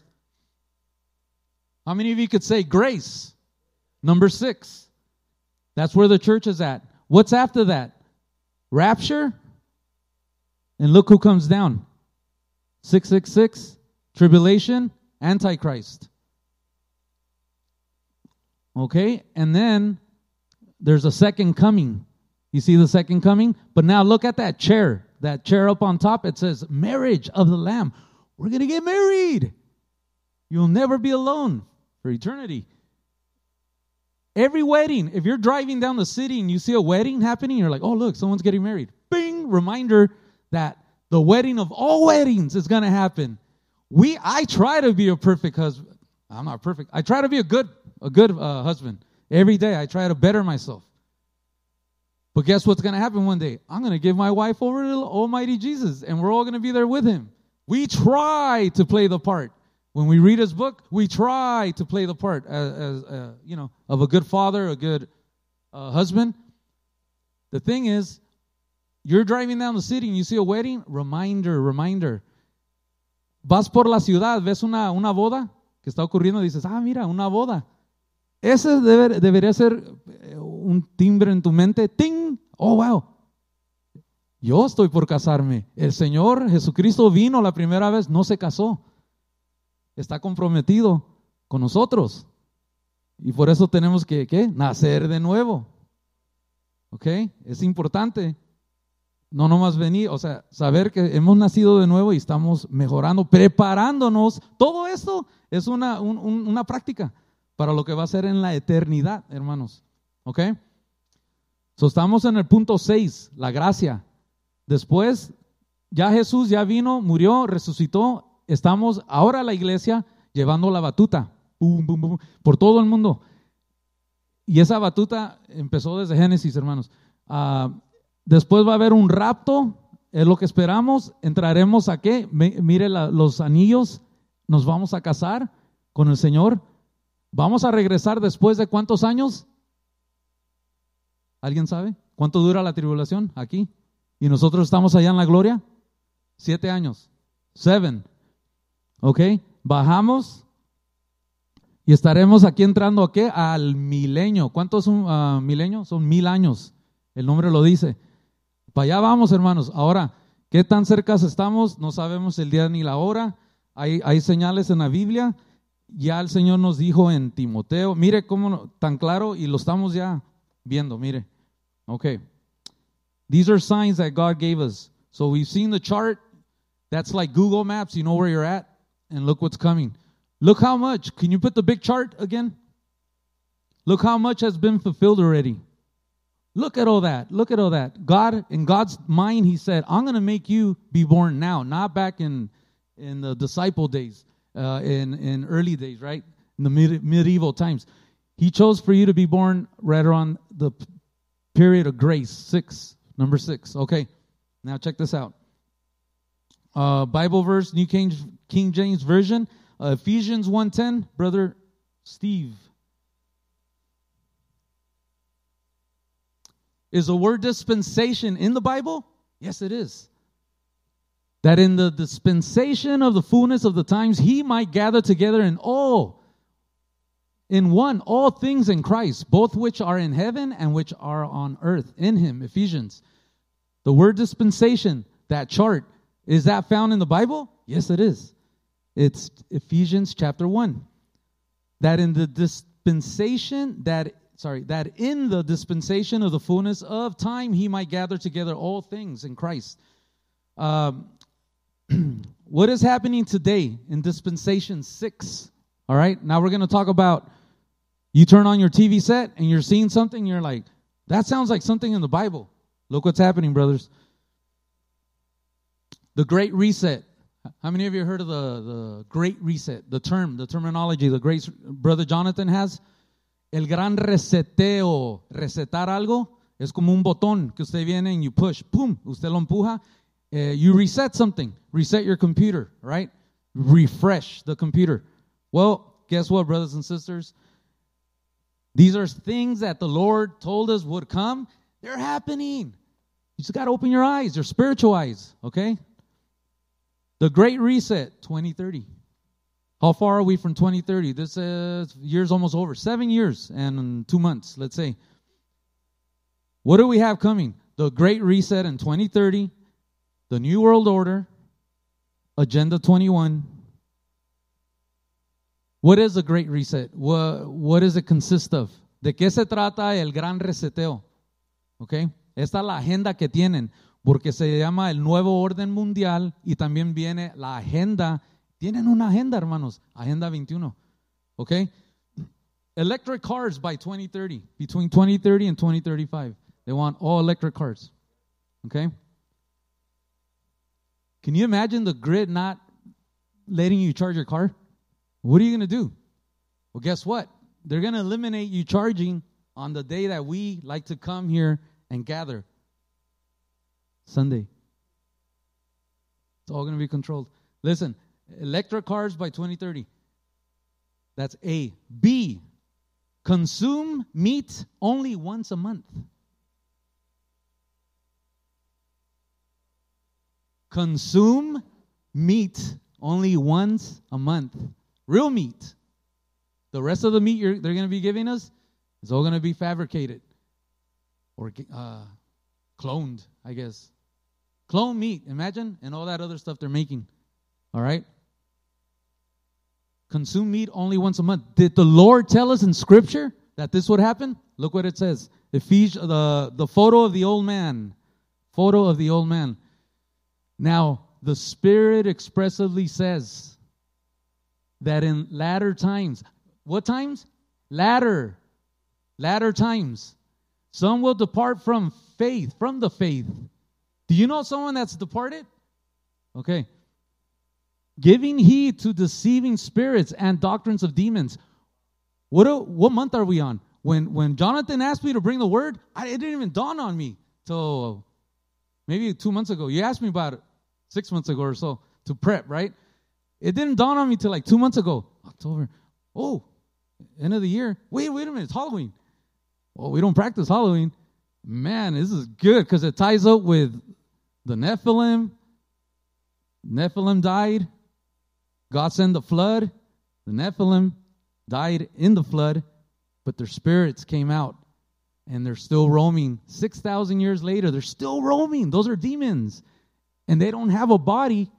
How many of you could say grace? Number six. That's where the church is at. What's after that? Rapture. And look who comes down 666, tribulation, Antichrist. Okay? And then there's a second coming. You see the second coming? But now look at that chair. That chair up on top, it says marriage of the Lamb. We're going to get married. You'll never be alone for eternity. Every wedding, if you're driving down the city and you see a wedding happening, you're like, oh, look, someone's getting married. Bing, reminder that the wedding of all weddings is going to happen. We, I try to be a perfect husband. I'm not perfect. I try to be a good, a good uh, husband. Every day I try to better myself. But guess what's going to happen one day? I'm going to give my wife over to Almighty Jesus, and we're all going to be there with him. We try to play the part. When we read his book, we try to play the part as, as uh, you know of a good father, a good uh, husband. The thing is, you're driving down the city and you see a wedding. Reminder, reminder. Vas por la ciudad, ves una, una boda que está ocurriendo, dices, ah, mira, una boda. Ese debe, debería ser eh, un timbre en tu mente. ¡Ting! Oh, wow. Yo estoy por casarme. El Señor Jesucristo vino la primera vez, no se casó. Está comprometido con nosotros. Y por eso tenemos que ¿qué? nacer de nuevo. ¿Ok? Es importante. No nomás venir, o sea, saber que hemos nacido de nuevo y estamos mejorando, preparándonos. Todo esto es una, una práctica para lo que va a ser en la eternidad, hermanos. ¿Ok? So, estamos en el punto 6, la gracia. Después, ya Jesús ya vino, murió, resucitó. Estamos ahora la iglesia llevando la batuta por todo el mundo. Y esa batuta empezó desde Génesis, hermanos. Ah, después va a haber un rapto, es lo que esperamos. Entraremos a qué? Mire los anillos, nos vamos a casar con el Señor. Vamos a regresar después de cuántos años? ¿Alguien sabe? ¿Cuánto dura la tribulación aquí? ¿Y nosotros estamos allá en la gloria? Siete años. Seven. ¿Ok? Bajamos y estaremos aquí entrando a qué? Al milenio. ¿Cuántos son uh, milenios? Son mil años. El nombre lo dice. Para allá vamos, hermanos. Ahora, ¿qué tan cerca estamos? No sabemos el día ni la hora. Hay, hay señales en la Biblia. Ya el Señor nos dijo en Timoteo. Mire cómo tan claro y lo estamos ya viendo. Mire. Okay. These are signs that God gave us. So we've seen the chart. That's like Google Maps. You know where you're at. And look what's coming. Look how much. Can you put the big chart again? Look how much has been fulfilled already. Look at all that. Look at all that. God, in God's mind, He said, I'm going to make you be born now, not back in, in the disciple days, uh, in, in early days, right? In the medieval times. He chose for you to be born right around the period of grace, six, number six. Okay, now check this out. Uh, Bible verse, New King, King James Version, uh, Ephesians 1.10, Brother Steve. Is the word dispensation in the Bible? Yes, it is. That in the dispensation of the fullness of the times, he might gather together in all in one all things in Christ, both which are in heaven and which are on earth in him. Ephesians. The word dispensation, that chart, is that found in the Bible? Yes, it is. It's Ephesians chapter 1. That in the dispensation, that, sorry, that in the dispensation of the fullness of time, he might gather together all things in Christ. Um, what is happening today in dispensation 6? All right, now we're going to talk about you turn on your TV set and you're seeing something, you're like, that sounds like something in the Bible. Look what's happening, brothers. The Great Reset. How many of you heard of the, the Great Reset? The term, the terminology, the great brother Jonathan has. El gran reseteo. Resetar algo es como un botón que usted viene and you push. Pum, usted lo empuja. Uh, you reset something. Reset your computer, right? Refresh the computer. Well, guess what, brothers and sisters? These are things that the Lord told us would come. They're happening. You just got to open your eyes, your spiritual eyes, okay? The Great Reset 2030. How far are we from 2030? This uh, year's almost over. Seven years and two months, let's say. What do we have coming? The Great Reset in 2030, the New World Order, Agenda 21, what is the Great Reset? What, what does it consist of? ¿De qué se trata el gran reseteo? Okay. Esta es la agenda que tienen, porque se llama el nuevo orden mundial y también viene la agenda Tienen una agenda, hermanos. Agenda 21. Okay? Electric cars by 2030, between 2030 and 2035. They want all electric cars. Okay? Can you imagine the grid not letting you charge your car? What are you going to do? Well, guess what? They're going to eliminate you charging on the day that we like to come here and gather Sunday. It's all going to be controlled. Listen, electric cars by 2030. That's A. B. Consume meat only once a month. Consume meat only once a month. Real meat. The rest of the meat they're going to be giving us is all going to be fabricated or uh, cloned, I guess. Clone meat, imagine, and all that other stuff they're making. All right? Consume meat only once a month. Did the Lord tell us in Scripture that this would happen? Look what it says. Ephesians, uh, the, the photo of the old man. Photo of the old man. Now, the Spirit expressively says that in latter times, what times? Latter. Latter times. Some will depart from faith, from the faith. Do you know someone that's departed? Okay. Giving heed to deceiving spirits and doctrines of demons. What, what month are we on? When, when Jonathan asked me to bring the word, I, it didn't even dawn on me till maybe two months ago. You asked me about it six months ago or so to prep, right? It didn't dawn on me till like two months ago. October. Oh, end of the year. Wait, wait a minute. It's Halloween. Well, we don't practice Halloween. Man, this is good because it ties up with the Nephilim. Nephilim died. God sent the flood. The Nephilim died in the flood, but their spirits came out and they're still roaming. 6,000 years later, they're still roaming. Those are demons and they don't have a body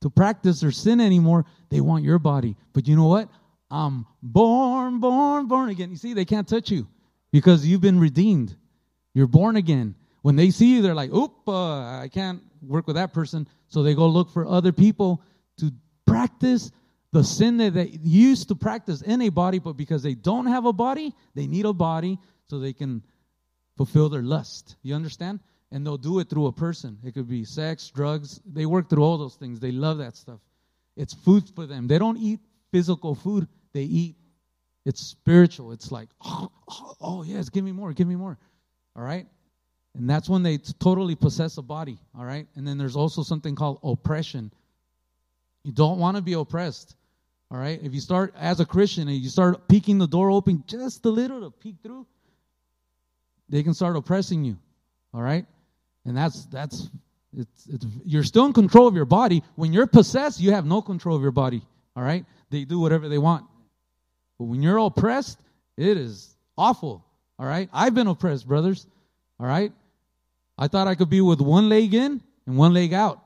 to practice their sin anymore. They want your body. But you know what? I'm born, born, born again. You see, they can't touch you because you've been redeemed. You're born again. When they see you, they're like, oop, uh, I can't work with that person. So they go look for other people to practice the sin that they used to practice in a body, but because they don't have a body, they need a body so they can fulfill their lust. You understand? and they'll do it through a person. It could be sex, drugs. They work through all those things. They love that stuff. It's food for them. They don't eat physical food, they eat it's spiritual. It's like, oh, oh, oh, yes, give me more, give me more. All right? And that's when they totally possess a body. All right? And then there's also something called oppression. You don't want to be oppressed. All right? If you start as a Christian and you start peeking the door open just a little to peek through, they can start oppressing you. All right? And that's that's it's, it's you're still in control of your body. When you're possessed, you have no control of your body. All right? They do whatever they want. But when you're oppressed, it is awful. All right? I've been oppressed, brothers. All right? I thought I could be with one leg in and one leg out.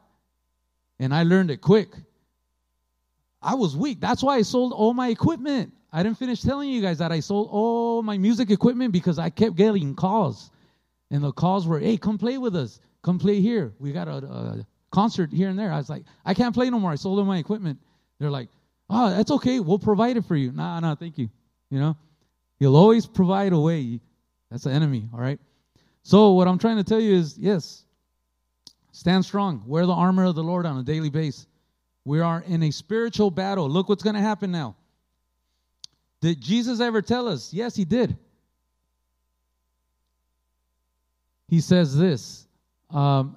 And I learned it quick. I was weak. That's why I sold all my equipment. I didn't finish telling you guys that I sold all my music equipment because I kept getting calls. And the calls were, hey, come play with us. Come play here. We got a, a concert here and there. I was like, I can't play no more. I sold all my equipment. They're like, oh, that's okay. We'll provide it for you. Nah, nah, thank you. You know, he'll always provide a way. That's the enemy, all right? So, what I'm trying to tell you is yes, stand strong. Wear the armor of the Lord on a daily basis. We are in a spiritual battle. Look what's going to happen now. Did Jesus ever tell us? Yes, he did. he says this um,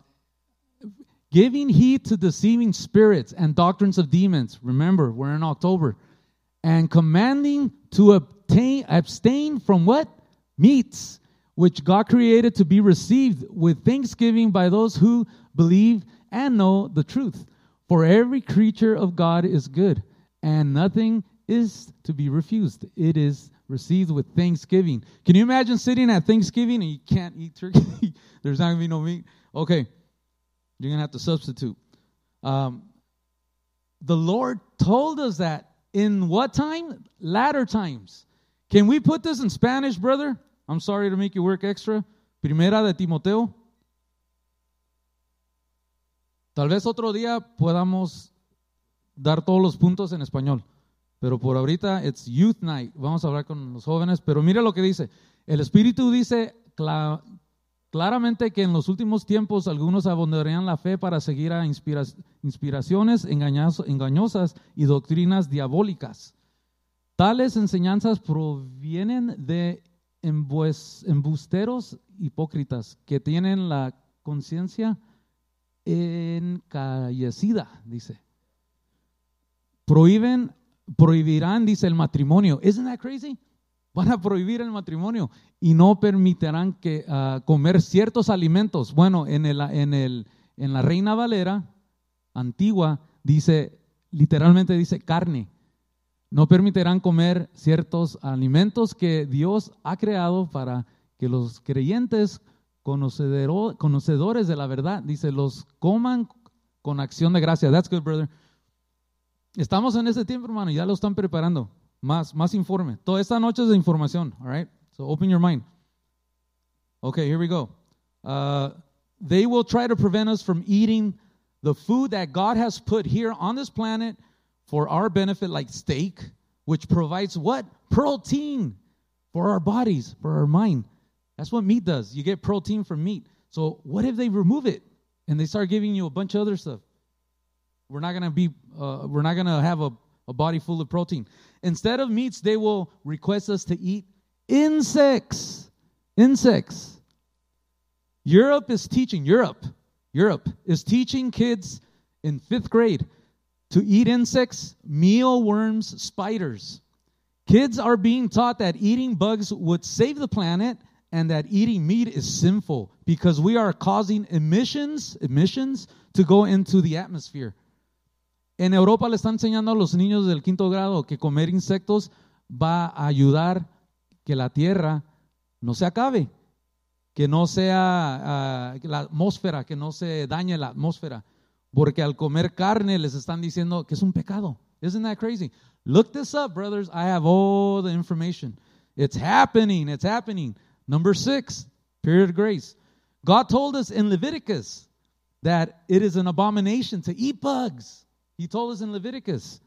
giving heed to deceiving spirits and doctrines of demons. Remember, we're in October. And commanding to obtain, abstain from what? Meats, which God created to be received with thanksgiving by those who believe and know the truth. For every creature of God is good, and nothing is to be refused. It is received with thanksgiving. Can you imagine sitting at Thanksgiving and you can't eat turkey? There's not going to be no meat. Okay, you're going to have to substitute. Um, the Lord told us that in what time? Latter times. Can we put this in Spanish, brother? I'm sorry to make you work extra. Primera de Timoteo. Tal vez otro día podamos dar todos los puntos en español. Pero por ahorita it's Youth Night. Vamos a hablar con los jóvenes. Pero mire lo que dice. El Espíritu dice claramente que en los últimos tiempos algunos abandonarían la fe para seguir a inspiraciones engañosas y doctrinas diabólicas. Tales enseñanzas provienen de embusteros hipócritas que tienen la conciencia encallecida, dice. Prohíben, prohibirán, dice, el matrimonio. Isn't that crazy? Van a prohibir el matrimonio y no permitirán que uh, comer ciertos alimentos. Bueno, en, el, en, el, en la Reina Valera antigua dice, literalmente dice carne. No permitirán comer ciertos alimentos que Dios ha creado para que los creyentes conocedores de la verdad, dice, los coman con acción de gracia. That's good, brother. Estamos en ese tiempo, hermano, ya lo están preparando. Más, más informe. Toda esta noche es de información, all right? So open your mind. Okay, here we go. Uh, they will try to prevent us from eating the food that God has put here on this planet for our benefit, like steak, which provides what? Protein for our bodies, for our mind. That's what meat does. You get protein from meat. So what if they remove it and they start giving you a bunch of other stuff? We're not gonna be. Uh, we're not gonna have a, a body full of protein. Instead of meats, they will request us to eat insects. Insects. Europe is teaching. Europe. Europe is teaching kids in fifth grade to eat insects, mealworms, spiders. Kids are being taught that eating bugs would save the planet and that eating meat is sinful because we are causing emissions, emissions to go into the atmosphere. En Europa le están enseñando a los niños del quinto grado que comer insectos va a ayudar que la tierra no se acabe, que no sea uh, la atmósfera, que no se dañe la atmósfera, porque al comer carne les están diciendo que es un pecado. Isn't that crazy? Look this up, brothers. I have all the information. It's happening. It's happening. Number six, period of grace. God told us in Leviticus that it is an abomination to eat bugs. He told us in Leviticus.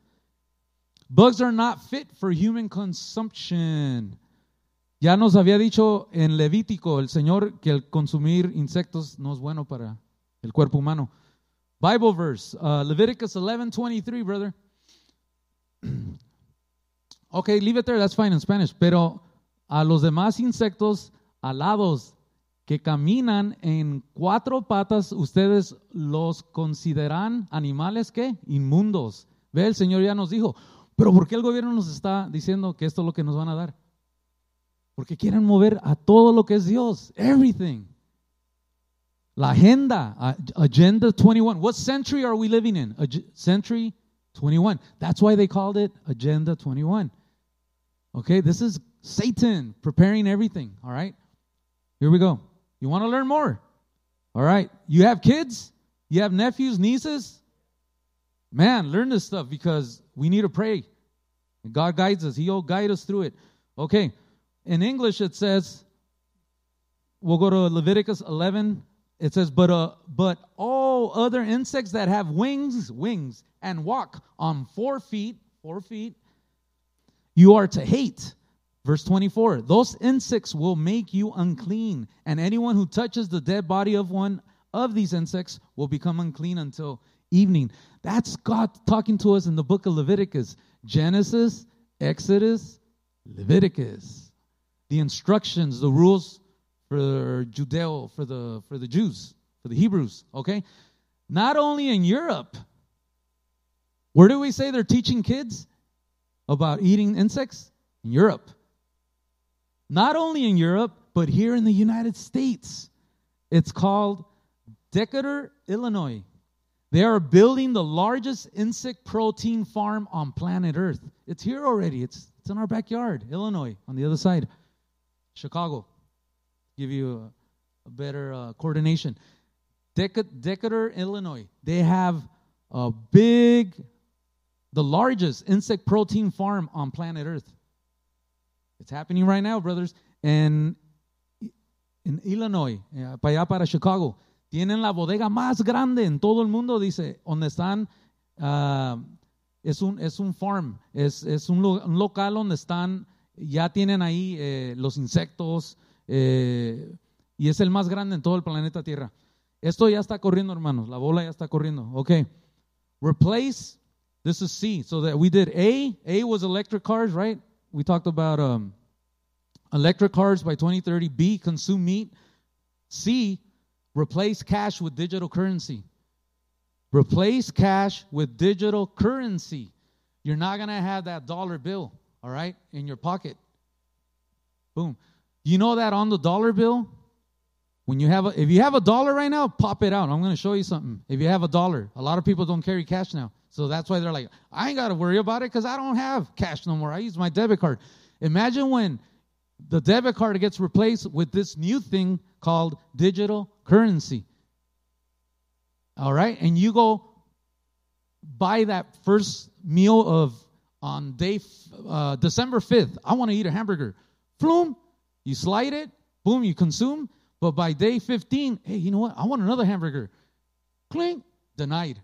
Bugs are not fit for human consumption. Ya nos había dicho en Levítico el Señor que el consumir insectos no es bueno para el cuerpo humano. Bible verse, uh, Leviticus 11:23, brother. okay, leave it there. That's fine in Spanish. Pero a los demás insectos alados que caminan en cuatro patas, ustedes los consideran animales que inmundos. Ve, el Señor ya nos dijo, pero ¿por qué el gobierno nos está diciendo que esto es lo que nos van a dar? Porque quieren mover a todo lo que es Dios, everything. La agenda, Agenda 21. What century are we living in? Century 21. That's why they called it Agenda 21. Okay, this is Satan preparing everything, all right? Here we go. You want to learn more? All right. You have kids? You have nephews, nieces? Man, learn this stuff because we need to pray. God guides us, He'll guide us through it. Okay. In English, it says, we'll go to Leviticus 11. It says, but, uh, but all other insects that have wings, wings, and walk on four feet, four feet, you are to hate. Verse 24 Those insects will make you unclean, and anyone who touches the dead body of one of these insects will become unclean until evening. That's God talking to us in the book of Leviticus Genesis, Exodus, Leviticus. The instructions, the rules for Judeo, for the, for the Jews, for the Hebrews, okay? Not only in Europe. Where do we say they're teaching kids about eating insects? In Europe not only in Europe, but here in the United States. It's called Decatur, Illinois. They are building the largest insect protein farm on planet Earth. It's here already. It's, it's in our backyard, Illinois, on the other side. Chicago. Give you a, a better uh, coordination. Deca- Decatur, Illinois. They have a big, the largest insect protein farm on planet Earth. It's happening right now, brothers. En, en Illinois, eh, para allá para Chicago, tienen la bodega más grande en todo el mundo, dice, donde están uh, es un, es un farm, es, es un, lo- un local donde están, ya tienen ahí eh, los insectos eh, y es el más grande en todo el planeta Tierra. Esto ya está corriendo, hermanos, la bola ya está corriendo. Ok. Replace, this is C. So that we did A, A was electric cars, right? We talked about um, electric cars by 2030. B, consume meat. C, replace cash with digital currency. Replace cash with digital currency. You're not going to have that dollar bill, all right, in your pocket. Boom. You know that on the dollar bill, when you have a, if you have a dollar right now, pop it out. I'm going to show you something. If you have a dollar, a lot of people don't carry cash now. So that's why they're like, I ain't got to worry about it because I don't have cash no more. I use my debit card. Imagine when the debit card gets replaced with this new thing called digital currency. All right? And you go buy that first meal of on day uh, December 5th. I want to eat a hamburger. Boom, you slide it. Boom, you consume. But by day 15, hey, you know what? I want another hamburger. Clink, denied.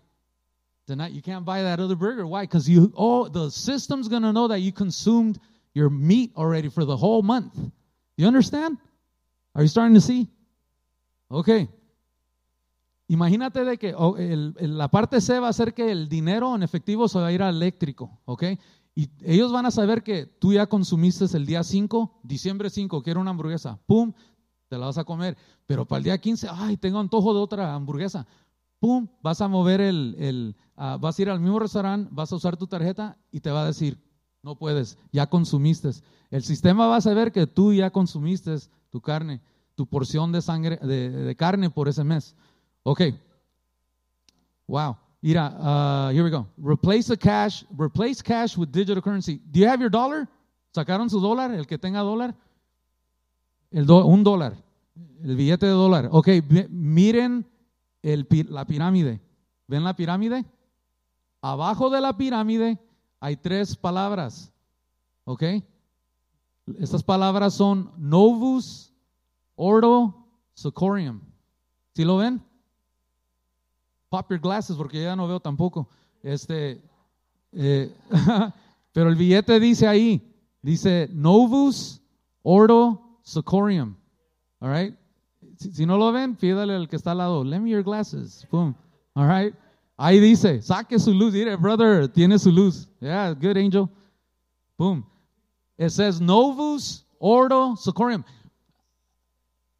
Denied. You can't buy that other burger. Why? Because you oh the system's gonna know that you consumed your meat already for the whole month. You understand? Are you starting to see? Okay. Imagínate de que oh, el- el- la parte C va a ser que el dinero en efectivo se va a ir al eléctrico, ¿ok? Y ellos van a saber que tú ya consumiste el día 5, diciembre 5, quiero una hamburguesa, ¡pum! Te la vas a comer. Pero para el día 15, ay, tengo antojo de otra hamburguesa. ¡Pum! Vas a mover el, el ah, vas a ir al mismo restaurante, vas a usar tu tarjeta y te va a decir, no puedes, ya consumiste. El sistema va a saber que tú ya consumiste tu carne, tu porción de sangre, de, carne por ese mes. Ok. Wow. Mira, uh, here we go. Replace cash, replace cash with digital currency. Do you have your dollar? ¿Sacaron su dólar? El que tenga dólar. El do- un dólar. El billete de dólar. Ok, miren el la pirámide. ¿Ven la pirámide? Abajo de la pirámide hay tres palabras. ¿Ok? Estas palabras son Novus, Ordo, Socorium. ¿Sí lo ven? Pop your glasses porque ya no veo tampoco. Este, eh, pero el billete dice ahí, dice Novus, Ordo, Socorium. All right? Si, no lo ven, pídale al que está al lado, lend me your glasses. Boom. All right? Ahí dice, saque su luz. Brother, tiene su luz. Yeah, good angel. Boom. It says Novus, Ordo, Socorium.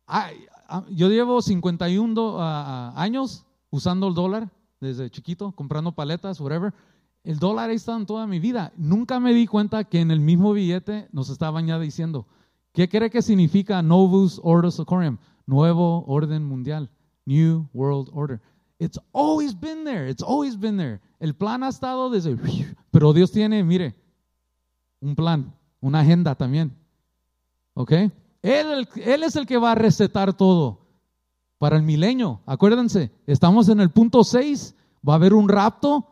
Ay, ah, yo llevo 51 do- ah, ah, años usando el dólar desde chiquito, comprando paletas, whatever. El dólar ha estado en toda mi vida. Nunca me di cuenta que en el mismo billete nos estaban ya diciendo, ¿qué cree que significa Novus Ordo Socorium? Nuevo orden mundial. New World Order. It's always been there. It's always been there. El plan ha estado desde... Pero Dios tiene, mire, un plan, una agenda también. ¿Ok? Él, es el que va a recetar todo para el milenio. Acuérdense, estamos en el punto 6, va a haber un rapto,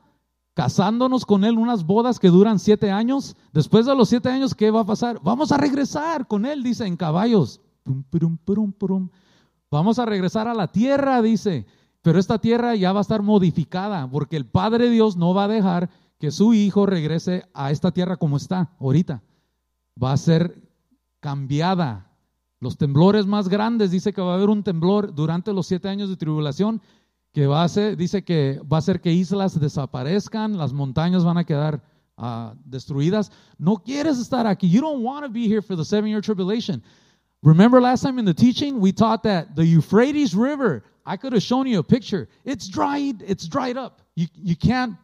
casándonos con Él, unas bodas que duran siete años. Después de los siete años, ¿qué va a pasar? Vamos a regresar con Él, dice, en caballos. Vamos a regresar a la tierra, dice. Pero esta tierra ya va a estar modificada, porque el Padre Dios no va a dejar que su Hijo regrese a esta tierra como está ahorita. Va a ser cambiada. Los temblores más grandes, dice que va a haber un temblor durante los siete años de tribulación, que va a ser, dice que va a hacer que islas desaparezcan, las montañas van a quedar ah, destruidas. No quieres estar aquí. You don't want to be here for the seven year tribulation. Remember last time in the teaching, we taught that the Euphrates River, I could have shown you a picture. It's dried, it's dried up. You, you can't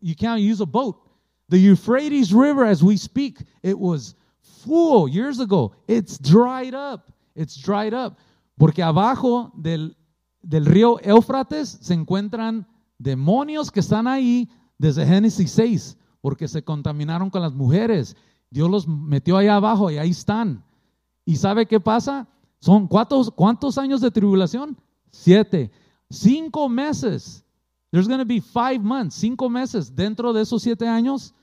you can't use a boat. The Euphrates River, as we speak, it was full years ago. It's dried up. It's dried up. Porque abajo del, del río Éufrates se encuentran demonios que están ahí desde Génesis 6, porque se contaminaron con las mujeres. Dios los metió allá abajo y ahí están. ¿Y sabe qué pasa? Son cuántos, cuántos años de tribulación? Siete. Cinco meses. There's going to be five months, cinco meses dentro de esos siete años,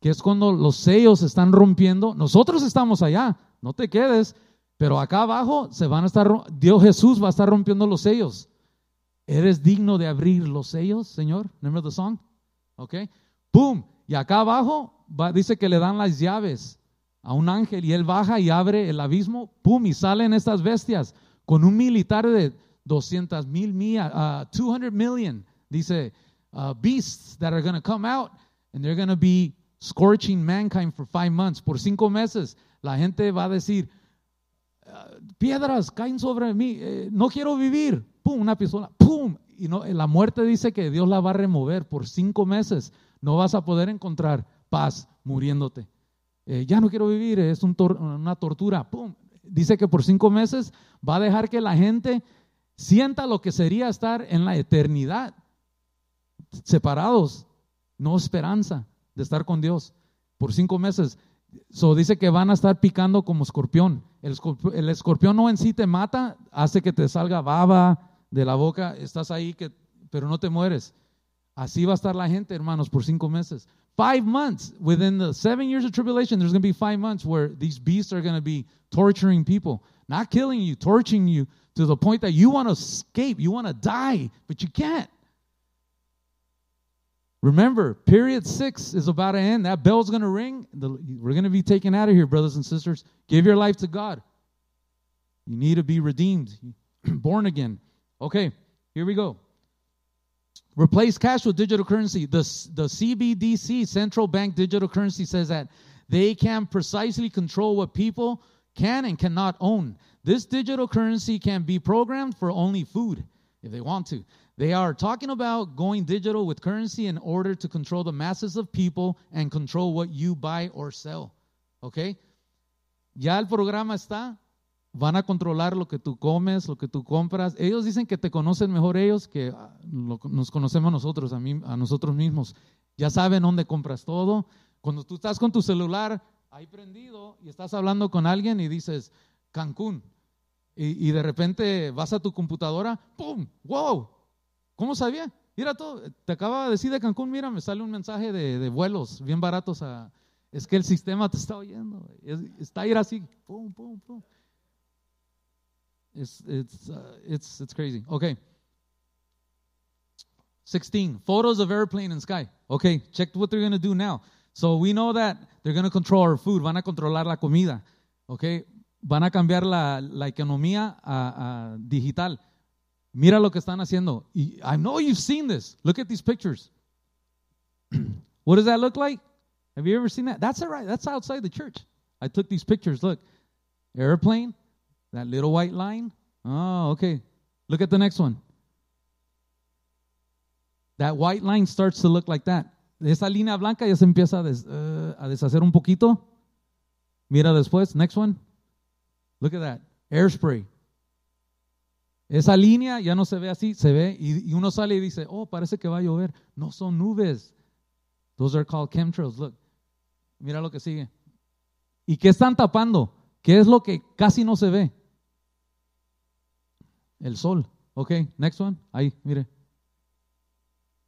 que es cuando los sellos se están rompiendo. Nosotros estamos allá, no te quedes, pero acá abajo se van a estar, Dios Jesús va a estar rompiendo los sellos. ¿Eres digno de abrir los sellos, Señor? Remember the song? Okay. Boom. Y acá abajo va, dice que le dan las llaves a un ángel y él baja y abre el abismo, pum, y salen estas bestias con un militar de 200 mil millas, uh, 200 million, dice, uh, beasts that are going to come out and they're going to be scorching mankind for five months. Por cinco meses, la gente va a decir, uh, piedras caen sobre mí, eh, no quiero vivir. Pum, una pistola, pum. Y la muerte dice que Dios la va a remover por cinco meses. No vas a poder encontrar paz muriéndote. Eh, ya no quiero vivir, es una tortura. ¡Pum! Dice que por cinco meses va a dejar que la gente sienta lo que sería estar en la eternidad, separados, no esperanza de estar con Dios. Por cinco meses. So, dice que van a estar picando como escorpión. El, escorpión. el escorpión no en sí te mata, hace que te salga baba de la boca, estás ahí, que, pero no te mueres. Así va a estar la gente, hermanos, por cinco meses. Five months, within the seven years of tribulation, there's going to be five months where these beasts are going to be torturing people, not killing you, torturing you to the point that you want to escape, you want to die, but you can't. Remember, period six is about to end. That bell's going to ring. we're going to be taken out of here, brothers and sisters. Give your life to God. You need to be redeemed, born again. Okay, here we go. Replace cash with digital currency. The, the CBDC, central bank digital currency, says that they can precisely control what people can and cannot own. This digital currency can be programmed for only food if they want to. They are talking about going digital with currency in order to control the masses of people and control what you buy or sell. Okay? Ya el programa está van a controlar lo que tú comes, lo que tú compras. Ellos dicen que te conocen mejor ellos que ah, nos conocemos nosotros, a, mí, a nosotros mismos. Ya saben dónde compras todo. Cuando tú estás con tu celular ahí prendido y estás hablando con alguien y dices Cancún y, de repente vas a tu computadora, ¡pum! ¡Wow! ¿Cómo sabía? Mira todo, te acaba de decir de Cancún, mira, me sale un mensaje de, vuelos bien baratos. Es que el sistema te está oyendo. está ahí así, ¡pum, pum, pum! It's it's uh, it's it's crazy. Okay. 16 photos of airplane and sky. Okay, check what they're going to do now. So we know that they're going to control our food, van a controlar la comida. Okay? Van a cambiar la, la economía a, a digital. Mira lo que están haciendo. I know you've seen this. Look at these pictures. what does that look like? Have you ever seen that? That's all right. That's outside the church. I took these pictures. Look, airplane, that little white line? Oh, okay. Look at the next one. That white line starts to look like that. Esa línea blanca ya se empieza a, des, uh, deshacer un poquito. Mira después, next one. Look at that. Airspray. Esa línea ya no se ve así, se ve y, y, uno sale y dice, oh, parece que va a llover. No son nubes. Those are called chemtrails. Look. Mira lo que sigue. ¿Y qué están tapando? ¿Qué es lo que casi no se ve? El sol. Okay, next one. Ahí, mire.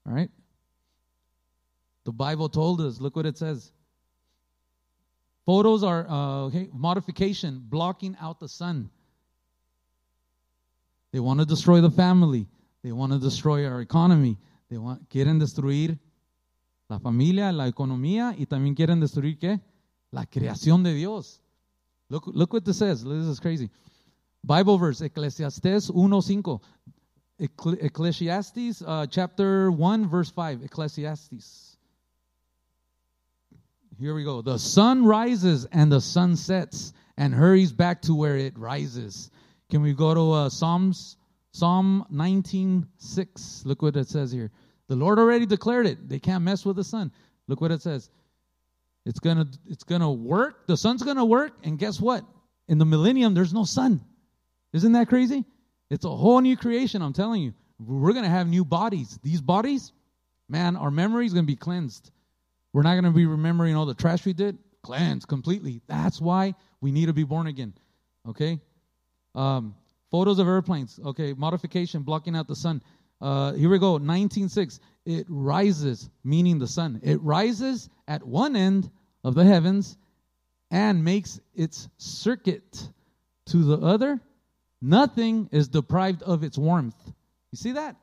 All right. The Bible told us, look what it says. Photos are uh, okay, modification, blocking out the sun. They want to destroy the family. They want to destroy our economy. They want, quieren destruir la familia, la economía y también quieren destruir qué? La creación de Dios. Look, look what this says. This is crazy. Bible verse, Ecclesiastes 1.5. Ecclesiastes uh, chapter 1, verse 5. Ecclesiastes. Here we go. The sun rises and the sun sets and hurries back to where it rises. Can we go to uh, Psalms? Psalm 19.6. Look what it says here. The Lord already declared it. They can't mess with the sun. Look what it says. It's gonna it's gonna work. The sun's gonna work, and guess what? In the millennium, there's no sun. Isn't that crazy? It's a whole new creation, I'm telling you. We're going to have new bodies. These bodies, man, our memory is going to be cleansed. We're not going to be remembering all the trash we did. Cleansed completely. That's why we need to be born again. Okay? Um, photos of airplanes. Okay, modification, blocking out the sun. Uh, here we go. 19.6. It rises, meaning the sun. It rises at one end of the heavens and makes its circuit to the other Nothing is deprived of its warmth. You see that?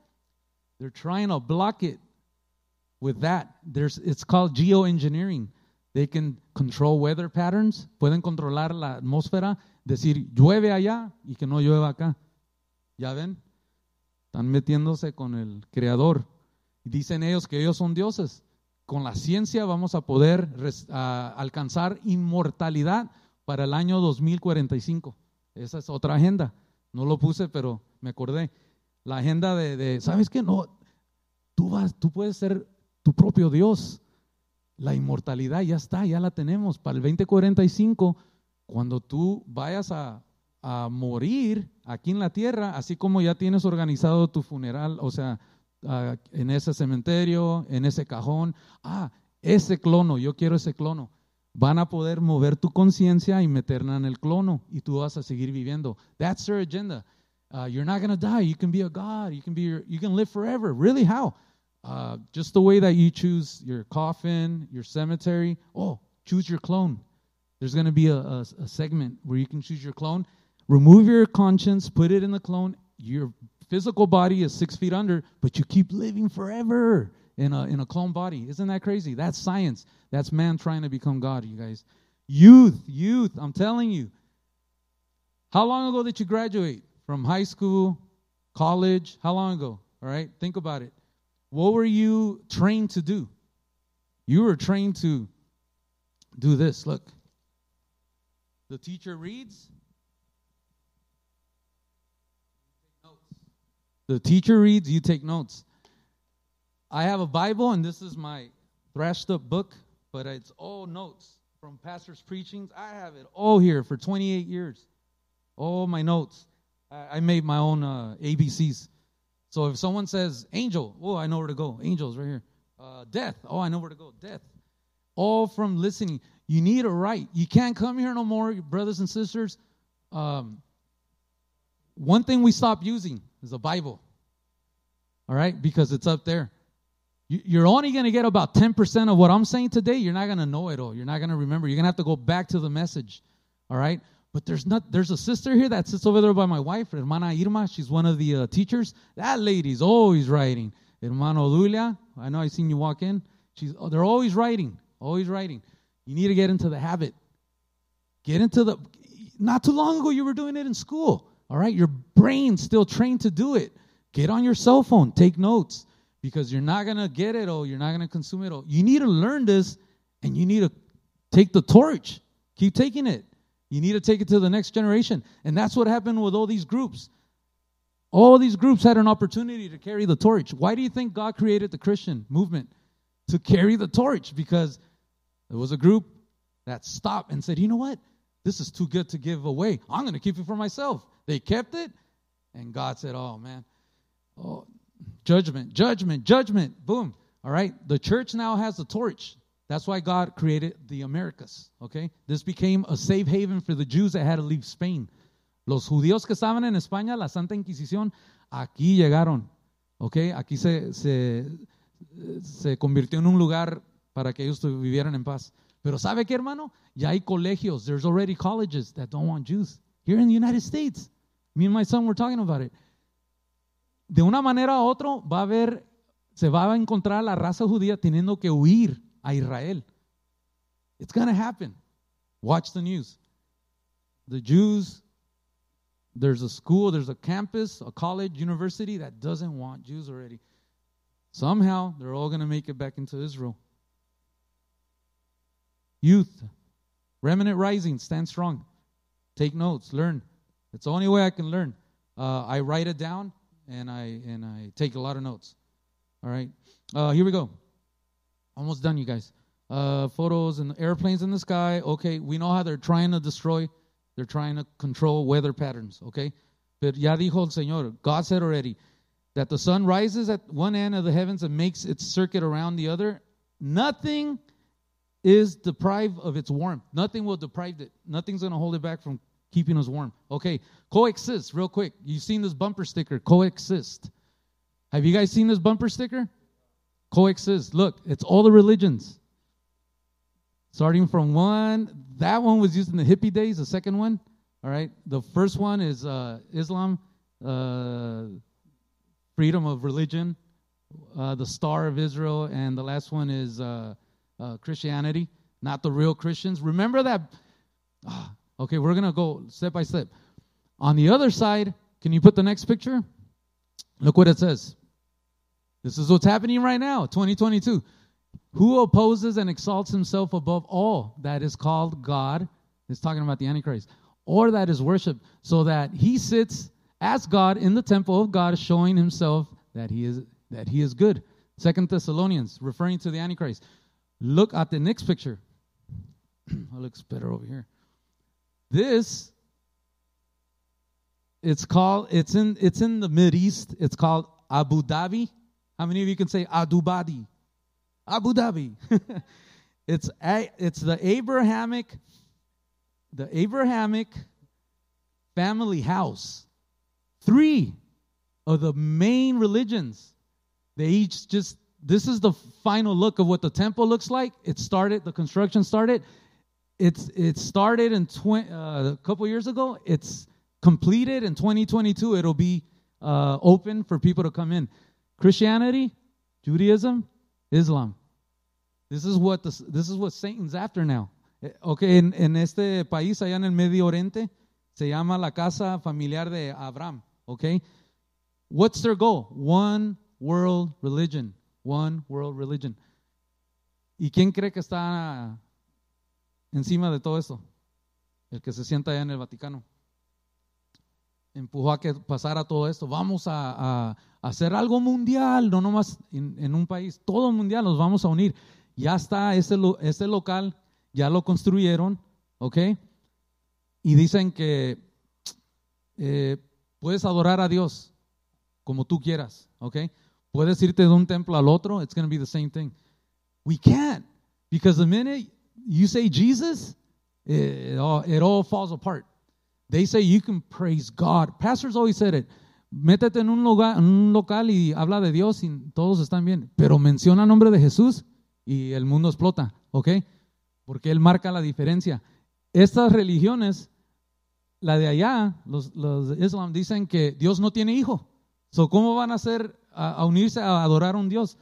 They're trying to block it. with that. There's, it's called geoengineering. They can control weather patterns, pueden controlar la atmósfera, decir llueve allá y que no llueva acá. ¿Ya ven? Están metiéndose con el creador. Dicen ellos que ellos son dioses. Con la ciencia vamos a poder alcanzar inmortalidad para el año 2045. Esa es otra agenda. No lo puse, pero me acordé. La agenda de, de ¿sabes qué? No, tú vas, tú puedes ser tu propio Dios. La inmortalidad ya está, ya la tenemos. Para el 2045, cuando tú vayas a, a morir aquí en la tierra, así como ya tienes organizado tu funeral, o sea, uh, en ese cementerio, en ese cajón, ah, ese clono, yo quiero ese clono. Van a poder mover tu conciencia y meterla en el clono y tú vas a seguir viviendo. That's their agenda. Uh, you're not going to die. You can be a God. You can be your, you can live forever. Really? How? Uh, just the way that you choose your coffin, your cemetery. Oh, choose your clone. There's going to be a, a, a segment where you can choose your clone. Remove your conscience, put it in the clone. Your physical body is six feet under, but you keep living forever in a, in a clone body. Isn't that crazy? That's science. That's man trying to become God, you guys. Youth, youth, I'm telling you. How long ago did you graduate from high school, college? How long ago? All right, think about it. What were you trained to do? You were trained to do this. Look. The teacher reads. The teacher reads, you take notes. I have a Bible, and this is my thrashed up book, but it's all notes from pastors' preachings. I have it all here for 28 years. All my notes. I, I made my own uh, ABCs. So if someone says angel, oh, I know where to go. Angels right here. Uh, death, oh, I know where to go. Death. All from listening. You need a right. You can't come here no more, brothers and sisters. Um, one thing we stop using is the Bible. All right, because it's up there. You're only going to get about 10% of what I'm saying today. You're not going to know it all. You're not going to remember. You're going to have to go back to the message. All right? But there's not there's a sister here that sits over there by my wife, Hermana Irma. She's one of the uh, teachers. That lady's always writing. Hermano Lulia, I know I seen you walk in. She's oh, they're always writing, always writing. You need to get into the habit. Get into the not too long ago you were doing it in school. All right? Your brain's still trained to do it. Get on your cell phone, take notes because you're not going to get it all, you're not going to consume it all. You need to learn this and you need to take the torch. Keep taking it. You need to take it to the next generation. And that's what happened with all these groups. All these groups had an opportunity to carry the torch. Why do you think God created the Christian movement? To carry the torch because there was a group that stopped and said, you know what? This is too good to give away. I'm going to keep it for myself. They kept it, and God said, oh, man. Oh, judgment, judgment, judgment. Boom. All right. The church now has the torch. That's why God created the Americas, okay? This became a safe haven for the Jews that had to leave Spain. Los judíos que estaban en España, la Santa Inquisición, aquí llegaron, okay? Aquí se, se, se convirtió en un lugar para que ellos vivieran en paz. Pero ¿sabe qué, hermano? Ya hay colegios. There's already colleges that don't want Jews. Here in the United States. Me and my son were talking about it. De una manera u otra va a haber, se va a encontrar a la raza judía teniendo que huir a Israel. It's going to happen. Watch the news. The Jews, there's a school, there's a campus, a college, university that doesn't want Jews already. Somehow, they're all going to make it back into Israel. Youth, remnant rising, stand strong. Take notes, learn. It's the only way I can learn. Uh, I write it down and I and I take a lot of notes. All right, uh, here we go. Almost done, you guys. Uh, photos and airplanes in the sky. Okay, we know how they're trying to destroy, they're trying to control weather patterns. Okay, but ya dijo el Señor, God said already that the sun rises at one end of the heavens and makes its circuit around the other. Nothing is deprived of its warmth. Nothing will deprive it. Nothing's going to hold it back from keeping us warm. Okay, coexist, real quick. You've seen this bumper sticker, coexist. Have you guys seen this bumper sticker? coexist. Look, it's all the religions. Starting from one, that one was used in the hippie days, the second one. All right. The first one is uh, Islam, uh, freedom of religion, uh, the Star of Israel, and the last one is uh, uh, Christianity, not the real Christians. Remember that. ah, okay, we're going to go step by step. On the other side, can you put the next picture? Look what it says. This is what's happening right now, 2022. Who opposes and exalts himself above all that is called God? It's talking about the Antichrist, or that is worship, so that he sits as God in the temple of God, showing himself that he is that he is good. Second Thessalonians, referring to the Antichrist. Look at the next picture. it looks better over here. This it's called it's in it's in the Mid East. It's called Abu Dhabi. How many of you can say Abu Dhabi? Abu Dhabi. it's a, it's the Abrahamic the Abrahamic family house. Three of the main religions. They each just this is the final look of what the temple looks like. It started the construction started. It's it started in tw- uh, a couple years ago. It's completed in 2022. It'll be uh, open for people to come in. Christianity, Judaism, Islam. This is what this, this is what Satan's after now. Eh, Okay, en, en este país allá en el Medio Oriente se llama la casa familiar de Abraham. Okay, what's their goal? One world religion. One world religion. ¿Y quién cree que está encima de todo esto? El que se sienta allá en el Vaticano empujó a que pasara todo esto. Vamos a, hacer algo mundial, no nomás en, en un país, todo mundial, nos vamos a unir. Ya está ese local, ya lo construyeron, ¿ok? Y dicen que eh, puedes adorar a Dios como tú quieras, ¿ok? Puedes irte de un templo al otro, it's going to be the same thing. We can't, because the minute you say Jesus, it, all, it all falls apart. They say you can praise God. Pastors always said it. Métete en un, lugar, en un local y habla de Dios y todos están bien. Pero menciona el nombre de Jesús y el mundo explota, ¿ok? Porque Él marca la diferencia. Estas religiones, la de allá, los, los Islam, dicen que Dios no tiene hijo. So, ¿Cómo van a hacer a, a unirse a adorar a un Dios?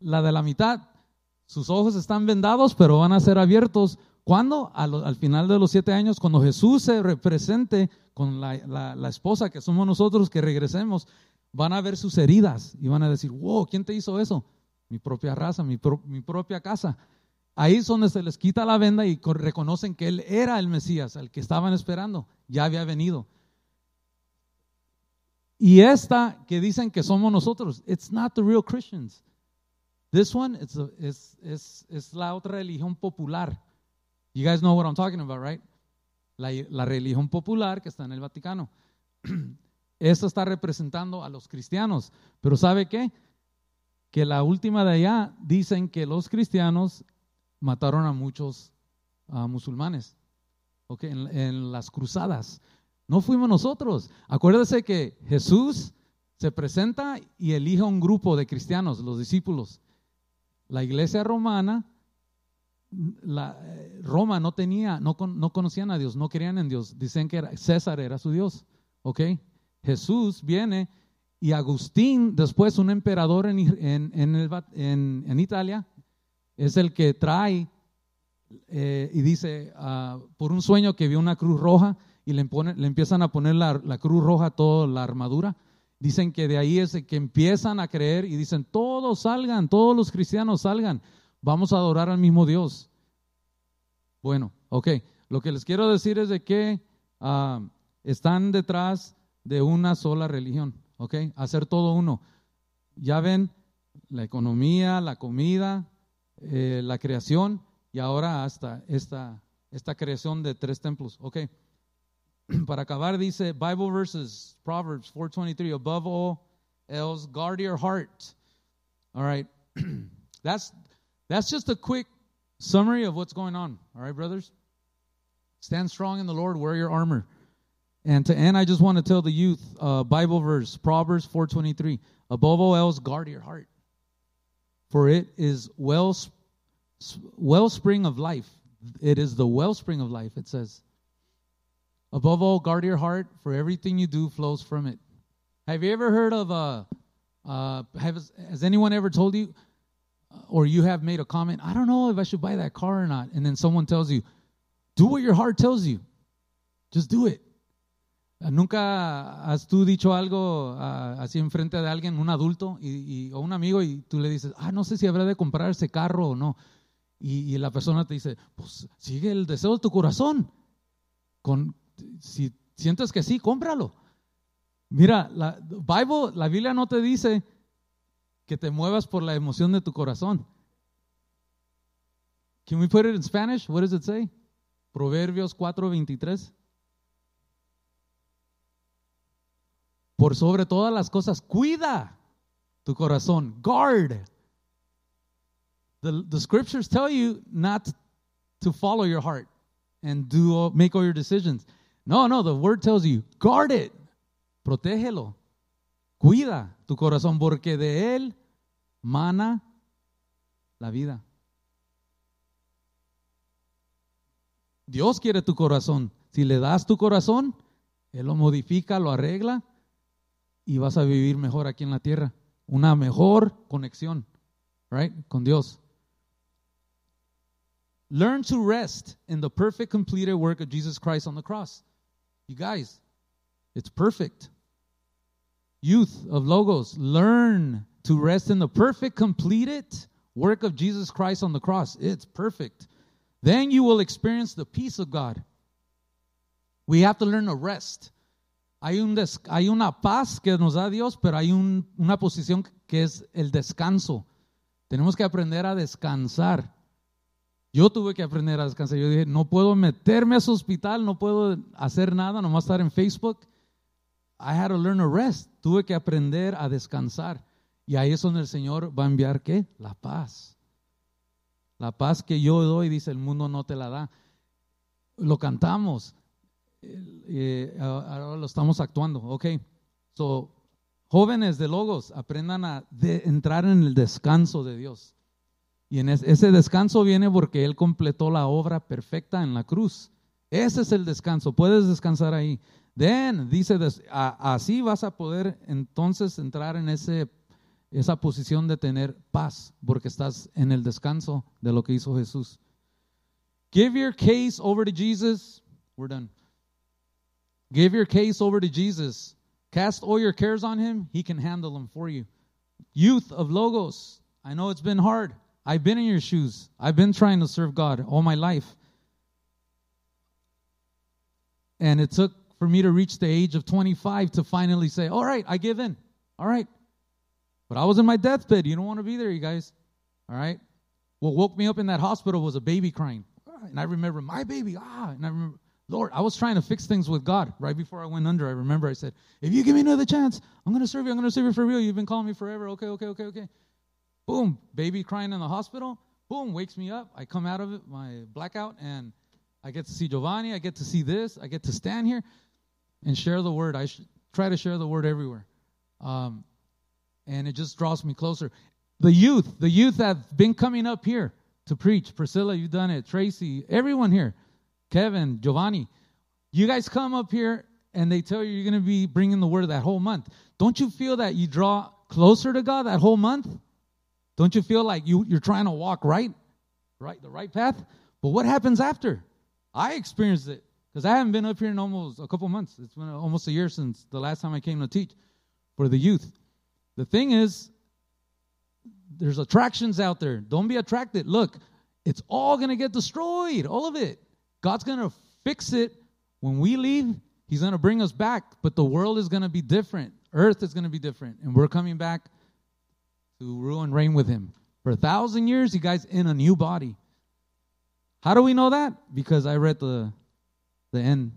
La de la mitad, sus ojos están vendados, pero van a ser abiertos. ¿Cuándo? Al final de los siete años, cuando Jesús se represente con la, esposa que somos nosotros, que regresemos, van a ver sus heridas y van a decir, wow, ¿quién te hizo eso? Mi propia raza, mi, pro- mi propia casa. Ahí es donde se les quita la venda y co- reconocen que Él era el Mesías, al que estaban esperando, ya había venido. Y esta que dicen que somos nosotros, it's not the real Christians. This one it's a- es, es, es la otra religión popular. You guys know what I'm talking about, right? La, la religión popular que está en el Vaticano. Esta está representando a los cristianos. Pero ¿sabe qué? Que la última de allá dicen que los cristianos mataron a muchos ah, musulmanes. Ok, en, en las cruzadas. No fuimos nosotros. Acuérdese que Jesús se presenta y elige a un grupo de cristianos, los discípulos. La iglesia romana, eh, Roma no tenía, no, no conocían a Dios, no creían en Dios. Dicen que era- César era su Dios. ¿Ok? Jesús viene y Agustín, después un emperador en, en- en Italia, es el que trae eh, y dice, ah, por un sueño que vio una cruz roja y le, le empiezan a poner la, la cruz roja a toda la armadura. Dicen que de ahí es que empiezan a creer y dicen, todos salgan, todos los cristianos salgan, vamos a adorar al mismo Dios. Bueno, ok, lo que les quiero decir es de que ah, están detrás de una sola religión, ok, hacer todo uno. Ya ven la economía, la comida, eh, la creación y ahora hasta esta, esta creación de tres templos. Ok. Para acabar dice Bible verses, Proverbs 4:23, above all else, guard your heart. All right. that's that's just a quick summary of what's going on. All right, brothers? Stand strong in the Lord, wear your armor. And to end, I just want to tell the youth, uh, Bible verse, Proverbs 4:23, above all else, guard your heart, for it is well wellspring of life. It is the wellspring of life, it says. Above all, guard your heart, for everything you do flows from it. Have you ever heard of uh, Uh, has, has anyone ever told you, uh, or you have made a comment, I don't know if I should buy that car or not, and then someone tells you, do what your heart tells you. Just do it. Uh, ¿Nunca has tú dicho algo uh, así enfrente de alguien, un adulto y, y, o un amigo, y tú le dices, ah, no sé si habrá de comprar ese carro o no? Y, y la persona te dice, pues sigue el deseo de tu corazón. Con, si sientes que sí, cómpralo. Mira, la, Bible, la Biblia no te dice que te muevas por la emoción de tu corazón. Can we put it in Spanish? What does it say? Proverbios 4:23. Por sobre todas las cosas, cuida tu corazón. Guard. The, the scriptures tell you not to follow your heart and do make all your decisions. No, no, the word tells you, guard it. Protégelo. Cuida tu corazón porque de él mana la vida. Dios quiere tu corazón. Si le das tu corazón, Él lo modifica, lo arregla y vas a vivir mejor aquí en la tierra. Una mejor conexión, right, con Dios. Learn to rest in the perfect completed work of Jesus Christ on the cross. You guys, it's perfect. Youth of Logos, learn to rest in the perfect completed work of Jesus Christ on the cross. It's perfect. Then you will experience the peace of God. We have to learn to rest. Hay, un des, hay una paz que nos da Dios, pero hay un, una posición que es el descanso. Tenemos que aprender a descansar. Yo tuve que aprender a descansar. Yo dije, no puedo meterme a su hospital, no puedo hacer nada, nomás estar en Facebook. I had to learn to rest. Tuve que aprender a descansar. Y ahí es donde el Señor va a enviar qué? La paz. La paz que yo doy, dice, el mundo no te la da. Lo cantamos. Eh, ahora lo estamos actuando. Ok. So, jóvenes de Logos, aprendan a entrar en el descanso de Dios. Y en ese descanso viene porque Él completó la obra perfecta en la cruz. Ese es el descanso. Puedes descansar ahí. Then, dice, así vas a poder entonces entrar en ese, esa posición de tener paz, porque estás en el descanso de lo que hizo Jesús. Give your case over to Jesus. We're done. Give your case over to Jesus. Cast all your cares on him. He can handle them for you. Youth of Logos, I know it's been hard. I've been in your shoes. I've been trying to serve God all my life. And it took for me to reach the age of 25 to finally say, All right, I give in. All right. But I was in my deathbed. You don't want to be there, you guys. All right. What woke me up in that hospital was a baby crying. And I remember my baby. Ah, and I remember, Lord, I was trying to fix things with God right before I went under. I remember I said, If you give me another chance, I'm going to serve you. I'm going to serve you for real. You've been calling me forever. Okay, okay, okay, okay. Boom, baby crying in the hospital. Boom, wakes me up. I come out of it, my blackout, and I get to see Giovanni. I get to see this. I get to stand here and share the word. I try to share the word everywhere. Um, and it just draws me closer. The youth, the youth have been coming up here to preach. Priscilla, you've done it. Tracy, everyone here. Kevin, Giovanni. You guys come up here and they tell you you're going to be bringing the word that whole month. Don't you feel that you draw closer to God that whole month? Don't you feel like you, you're trying to walk right, right, the right path? But what happens after? I experienced it because I haven't been up here in almost a couple months. It's been almost a year since the last time I came to teach for the youth. The thing is, there's attractions out there. Don't be attracted. Look, it's all going to get destroyed, all of it. God's going to fix it when we leave. He's going to bring us back, but the world is going to be different. Earth is going to be different, and we're coming back to rule and reign with him. For a thousand years, you guys in a new body. How do we know that? Because I read the the end.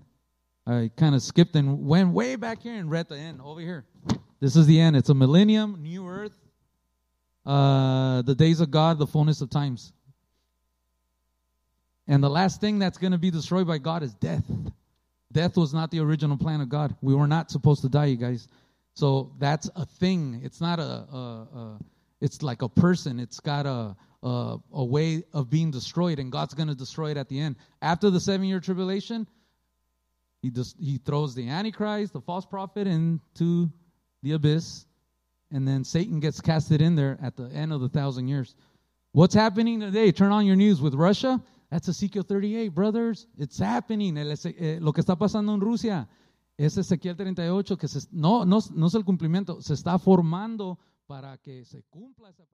I kind of skipped and went way back here and read the end over here. This is the end. It's a millennium, new earth, uh, the days of God, the fullness of times. And the last thing that's going to be destroyed by God is death. Death was not the original plan of God. We were not supposed to die, you guys. So that's a thing. It's not a, a, a it's like a person. It's got a, a, a way of being destroyed, and God's going to destroy it at the end. After the seven year tribulation, he, just, he throws the Antichrist, the false prophet, into the abyss, and then Satan gets casted in there at the end of the thousand years. What's happening today? Turn on your news with Russia. That's Ezekiel 38, brothers. It's happening. Eh, lo que está pasando en Rusia es Ezequiel 38, que se, no, no, no es el cumplimiento, se está formando para que se cumpla esa.